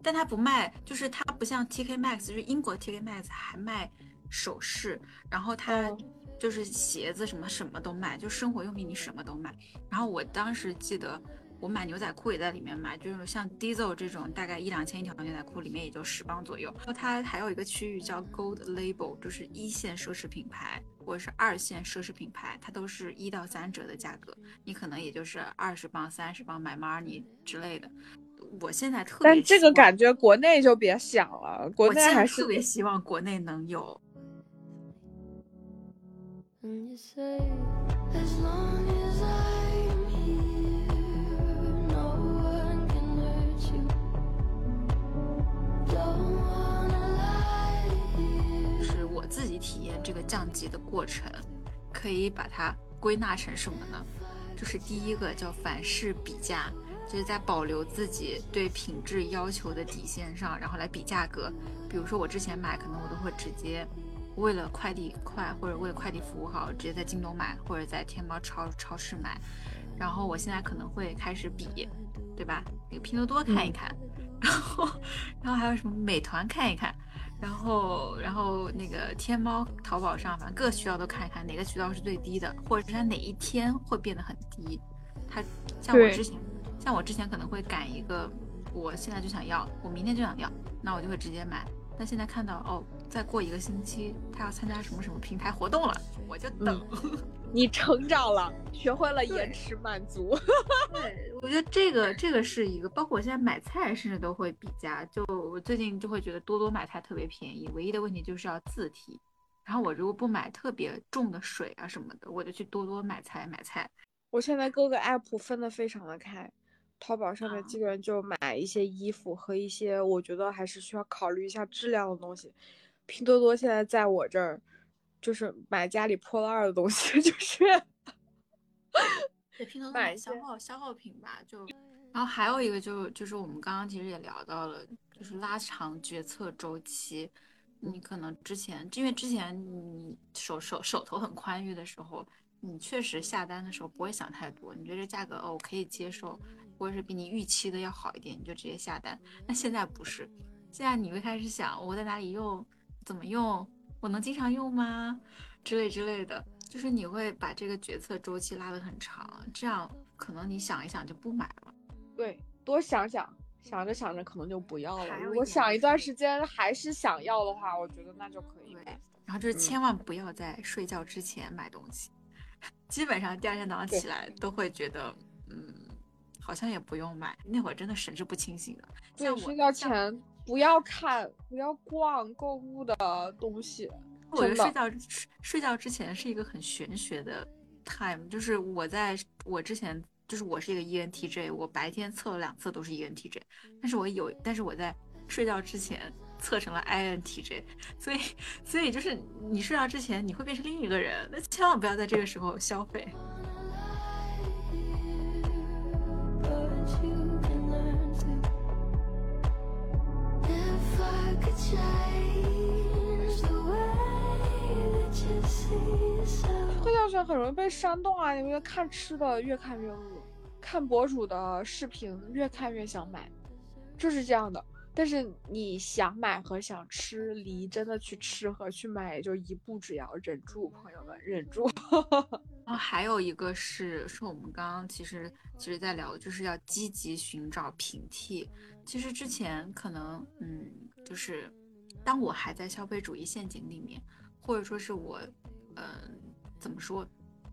但它不卖，就是它不像 TK Max，就是英国 TK Max 还卖首饰，然后它就是鞋子什么什么都卖，就生活用品你什么都卖。然后我当时记得我买牛仔裤也在里面买，就是像 Diesel 这种大概一两千一条牛仔裤，里面也就十磅左右。然后它还有一个区域叫 Gold Label，就是一线奢侈品牌或者是二线奢侈品牌，它都是一到三折的价格，你可能也就是二十磅、三十磅买 Marni 之类的。我现在特别，但这个感觉国内就别想了，国内还是特别希望国内能有。是我自己体验这个降级的过程，可以把它归纳成什么呢？就是第一个叫凡事比价。就是在保留自己对品质要求的底线上，然后来比价格。比如说我之前买，可能我都会直接为了快递快，或者为了快递服务好，直接在京东买，或者在天猫超超市买。然后我现在可能会开始比，对吧？那个拼多多看一看，嗯、然后然后还有什么美团看一看，然后然后那个天猫、淘宝上，反正各渠道都看一看，哪个渠道是最低的，或者是它哪一天会变得很低。它像我之前。像我之前可能会赶一个，我现在就想要，我明天就想要，那我就会直接买。但现在看到哦，再过一个星期他要参加什么什么平台活动了，我就等。嗯、你成长了，学会了延迟满足。对，我觉得这个这个是一个，包括我现在买菜甚至都会比价。就我最近就会觉得多多买菜特别便宜，唯一的问题就是要自提。然后我如果不买特别重的水啊什么的，我就去多多买菜买菜。我现在各个 app 分的非常的开。淘宝上面基本上就买一些衣服和一些我觉得还是需要考虑一下质量的东西。拼多多现在在我这儿就是买家里破烂的东西，就是对拼多多买消耗消耗品吧。就然后还有一个就就是我们刚刚其实也聊到了，就是拉长决策周期。你可能之前因为之前你手手手头很宽裕的时候，你确实下单的时候不会想太多，你觉得这价格哦我可以接受。或者是比你预期的要好一点，你就直接下单。那现在不是，现在你会开始想我在哪里用，怎么用，我能经常用吗？之类之类的，就是你会把这个决策周期拉得很长，这样可能你想一想就不买了。对，多想想，想着想着可能就不要了。还有如果想一段时间还是想要的话，我觉得那就可以对买。，然后就是千万不要在睡觉之前买东西，基本上第二天早上起来都会觉得，嗯，好像也不用买。那会儿真的神志不清醒的。对，像我睡觉前不要看，不要逛购物的东西。我觉得睡觉睡睡觉之前是一个很玄学的 time，就是我在我之前就是我是一个 E ENTJ，我白天测了两次都是 E ENTJ，但是我有但是我在睡觉之前测成了 INTJ，所以所以就是你睡觉之前你会变成另一个人，那千万不要在这个时候消费。睡觉前很容易被煽动啊！你们看吃的越看越饿，看博主的视频越看越想买，就是这样的。但是你想买和想吃，离真的去吃和去买也就一步之遥，忍住，朋友们，忍住。然后还有一个是，是我们刚刚其实其实在聊的，就是要积极寻找平替。其实之前可能，嗯，就是当我还在消费主义陷阱里面，或者说是我，嗯、怎么说，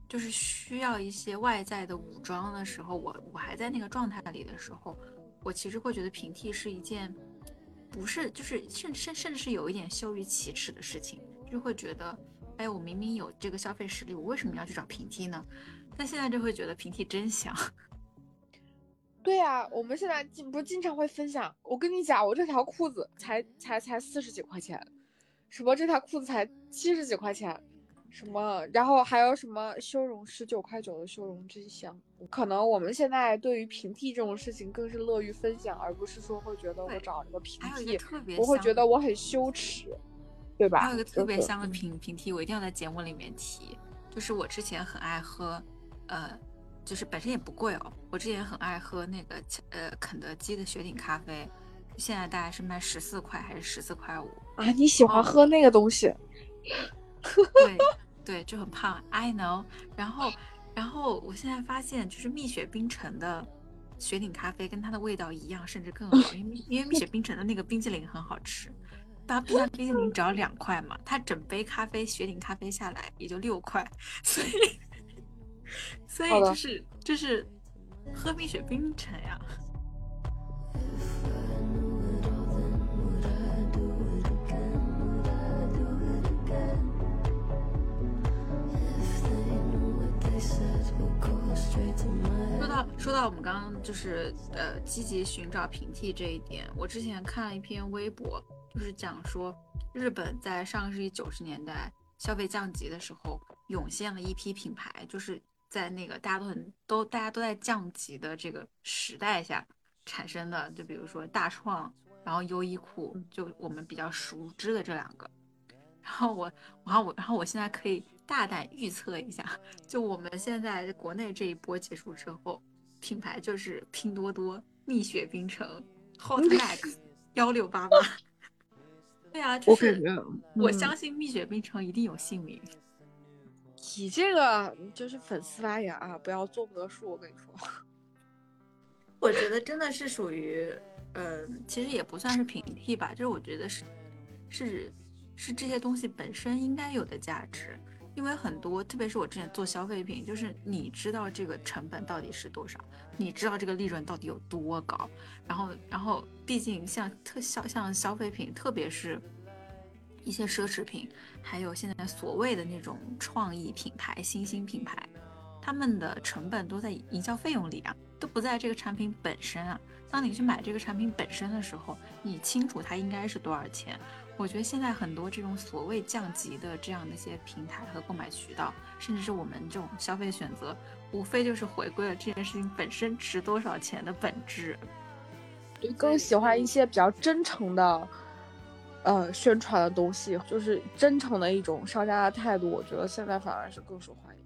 就是需要一些外在的武装的时候，我我还在那个状态里的时候，我其实会觉得平替是一件，不是，就是甚甚甚至是有一点羞于启齿的事情，就会觉得。哎，我明明有这个消费实力，我为什么要去找平替呢？但现在就会觉得平替真香。对啊、我们现在经不是经常会分享，我跟你讲，我这条裤子才才才四十几块钱，什么这条裤子才七十几块钱，什么，然后还有什么修容十九块九的修容真香。可能我们现在对于平替这种事情更是乐于分享，而不是说会觉得我找了个平替我会觉得我很羞耻，对吧？还有一个特别香的平平替，我一定要在节目里面提，就是我之前很爱喝，呃，就是本身也不贵哦，我之前很爱喝那个呃肯德基的雪顶咖啡，现在大概是卖十四块还是十四块五？啊，你喜欢哦喝那个东西？对对，就很胖，I know。然后然后我现在发现，就是蜜雪冰城的雪顶咖啡跟它的味道一样，甚至更好，因为因为蜜雪冰城的那个冰激凌很好吃。它冰箱冰淇淋只要两块嘛，它整杯咖啡雪顶咖啡下来也就六块，所以所以就是就是喝蜜雪冰城呀。说到说到我们刚刚就是呃积极寻找平替这一点，我之前看了一篇微博，就是讲说日本在上个世纪九十年代消费降级的时候，涌现了一批品牌，就是在那个大家都很都大家都在降级的这个时代下产生的，就比如说大创，然后优衣库，就我们比较熟知的这两个。然后我，然后我，然后我现在可以大胆预测一下，就我们现在国内这一波结束之后，品牌就是拼多多、蜜雪冰城、Hot Max 幺六八八。对啊，就是我感觉我嗯相信蜜雪冰城一定有姓名。你这个就是粉丝发言啊，不要做不得数，我跟你说。我觉得真的是属于，呃，其实也不算是平替吧，就是我觉得是是是这些东西本身应该有的价值，因为很多，特别是我之前做消费品，就是你知道这个成本到底是多少，你知道这个利润到底有多高，然后然后毕竟像特消像消费品，特别是一些奢侈品，还有现在所谓的那种创意品牌、新兴品牌，他们的成本都在营销费用里啊，都不在这个产品本身啊。当你去买这个产品本身的时候，你清楚它应该是多少钱。我觉得现在很多这种所谓降级的这样的一些平台和购买渠道，甚至是我们这种消费选择，无非就是回归了这件事情本身值多少钱的本质。更喜欢一些比较真诚的，呃，宣传的东西，就是真诚的一种商家的态度。我觉得现在反而是更受欢迎。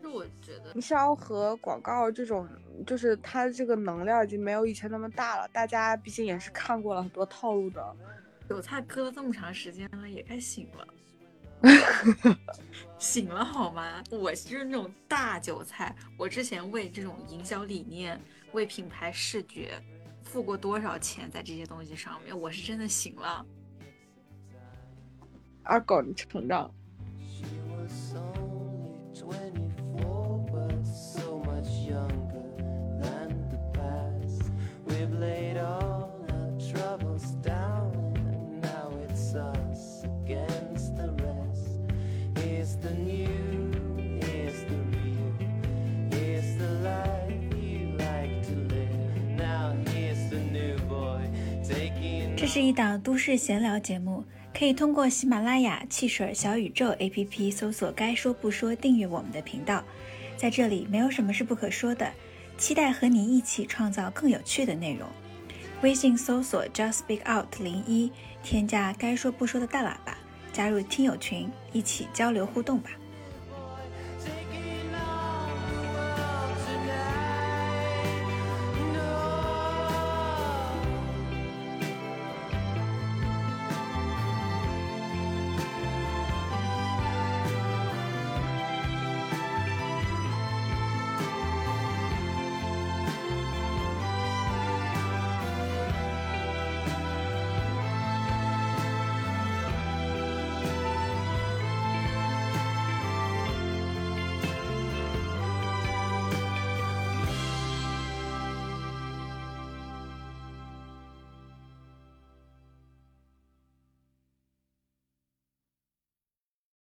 是我觉得营销和广告这种，就是它这个能量已经没有以前那么大了。大家毕竟也是看过了很多套路的。韭菜割了这么长时间了，也该醒了。醒了好吗？我就是那种大韭菜，我之前为这种营销理念、为品牌视觉付过多少钱在这些东西上面，我是真的醒了。二狗，你成长。是一档都市闲聊节目，可以通过喜马拉雅、汽水、小宇宙 APP 搜索“该说不说”，订阅我们的频道。在这里，没有什么是不可说的，期待和你一起创造更有趣的内容。微信搜索 “Just Speak Out 零一”，添加“该说不说”的大喇叭，加入听友群，一起交流互动吧。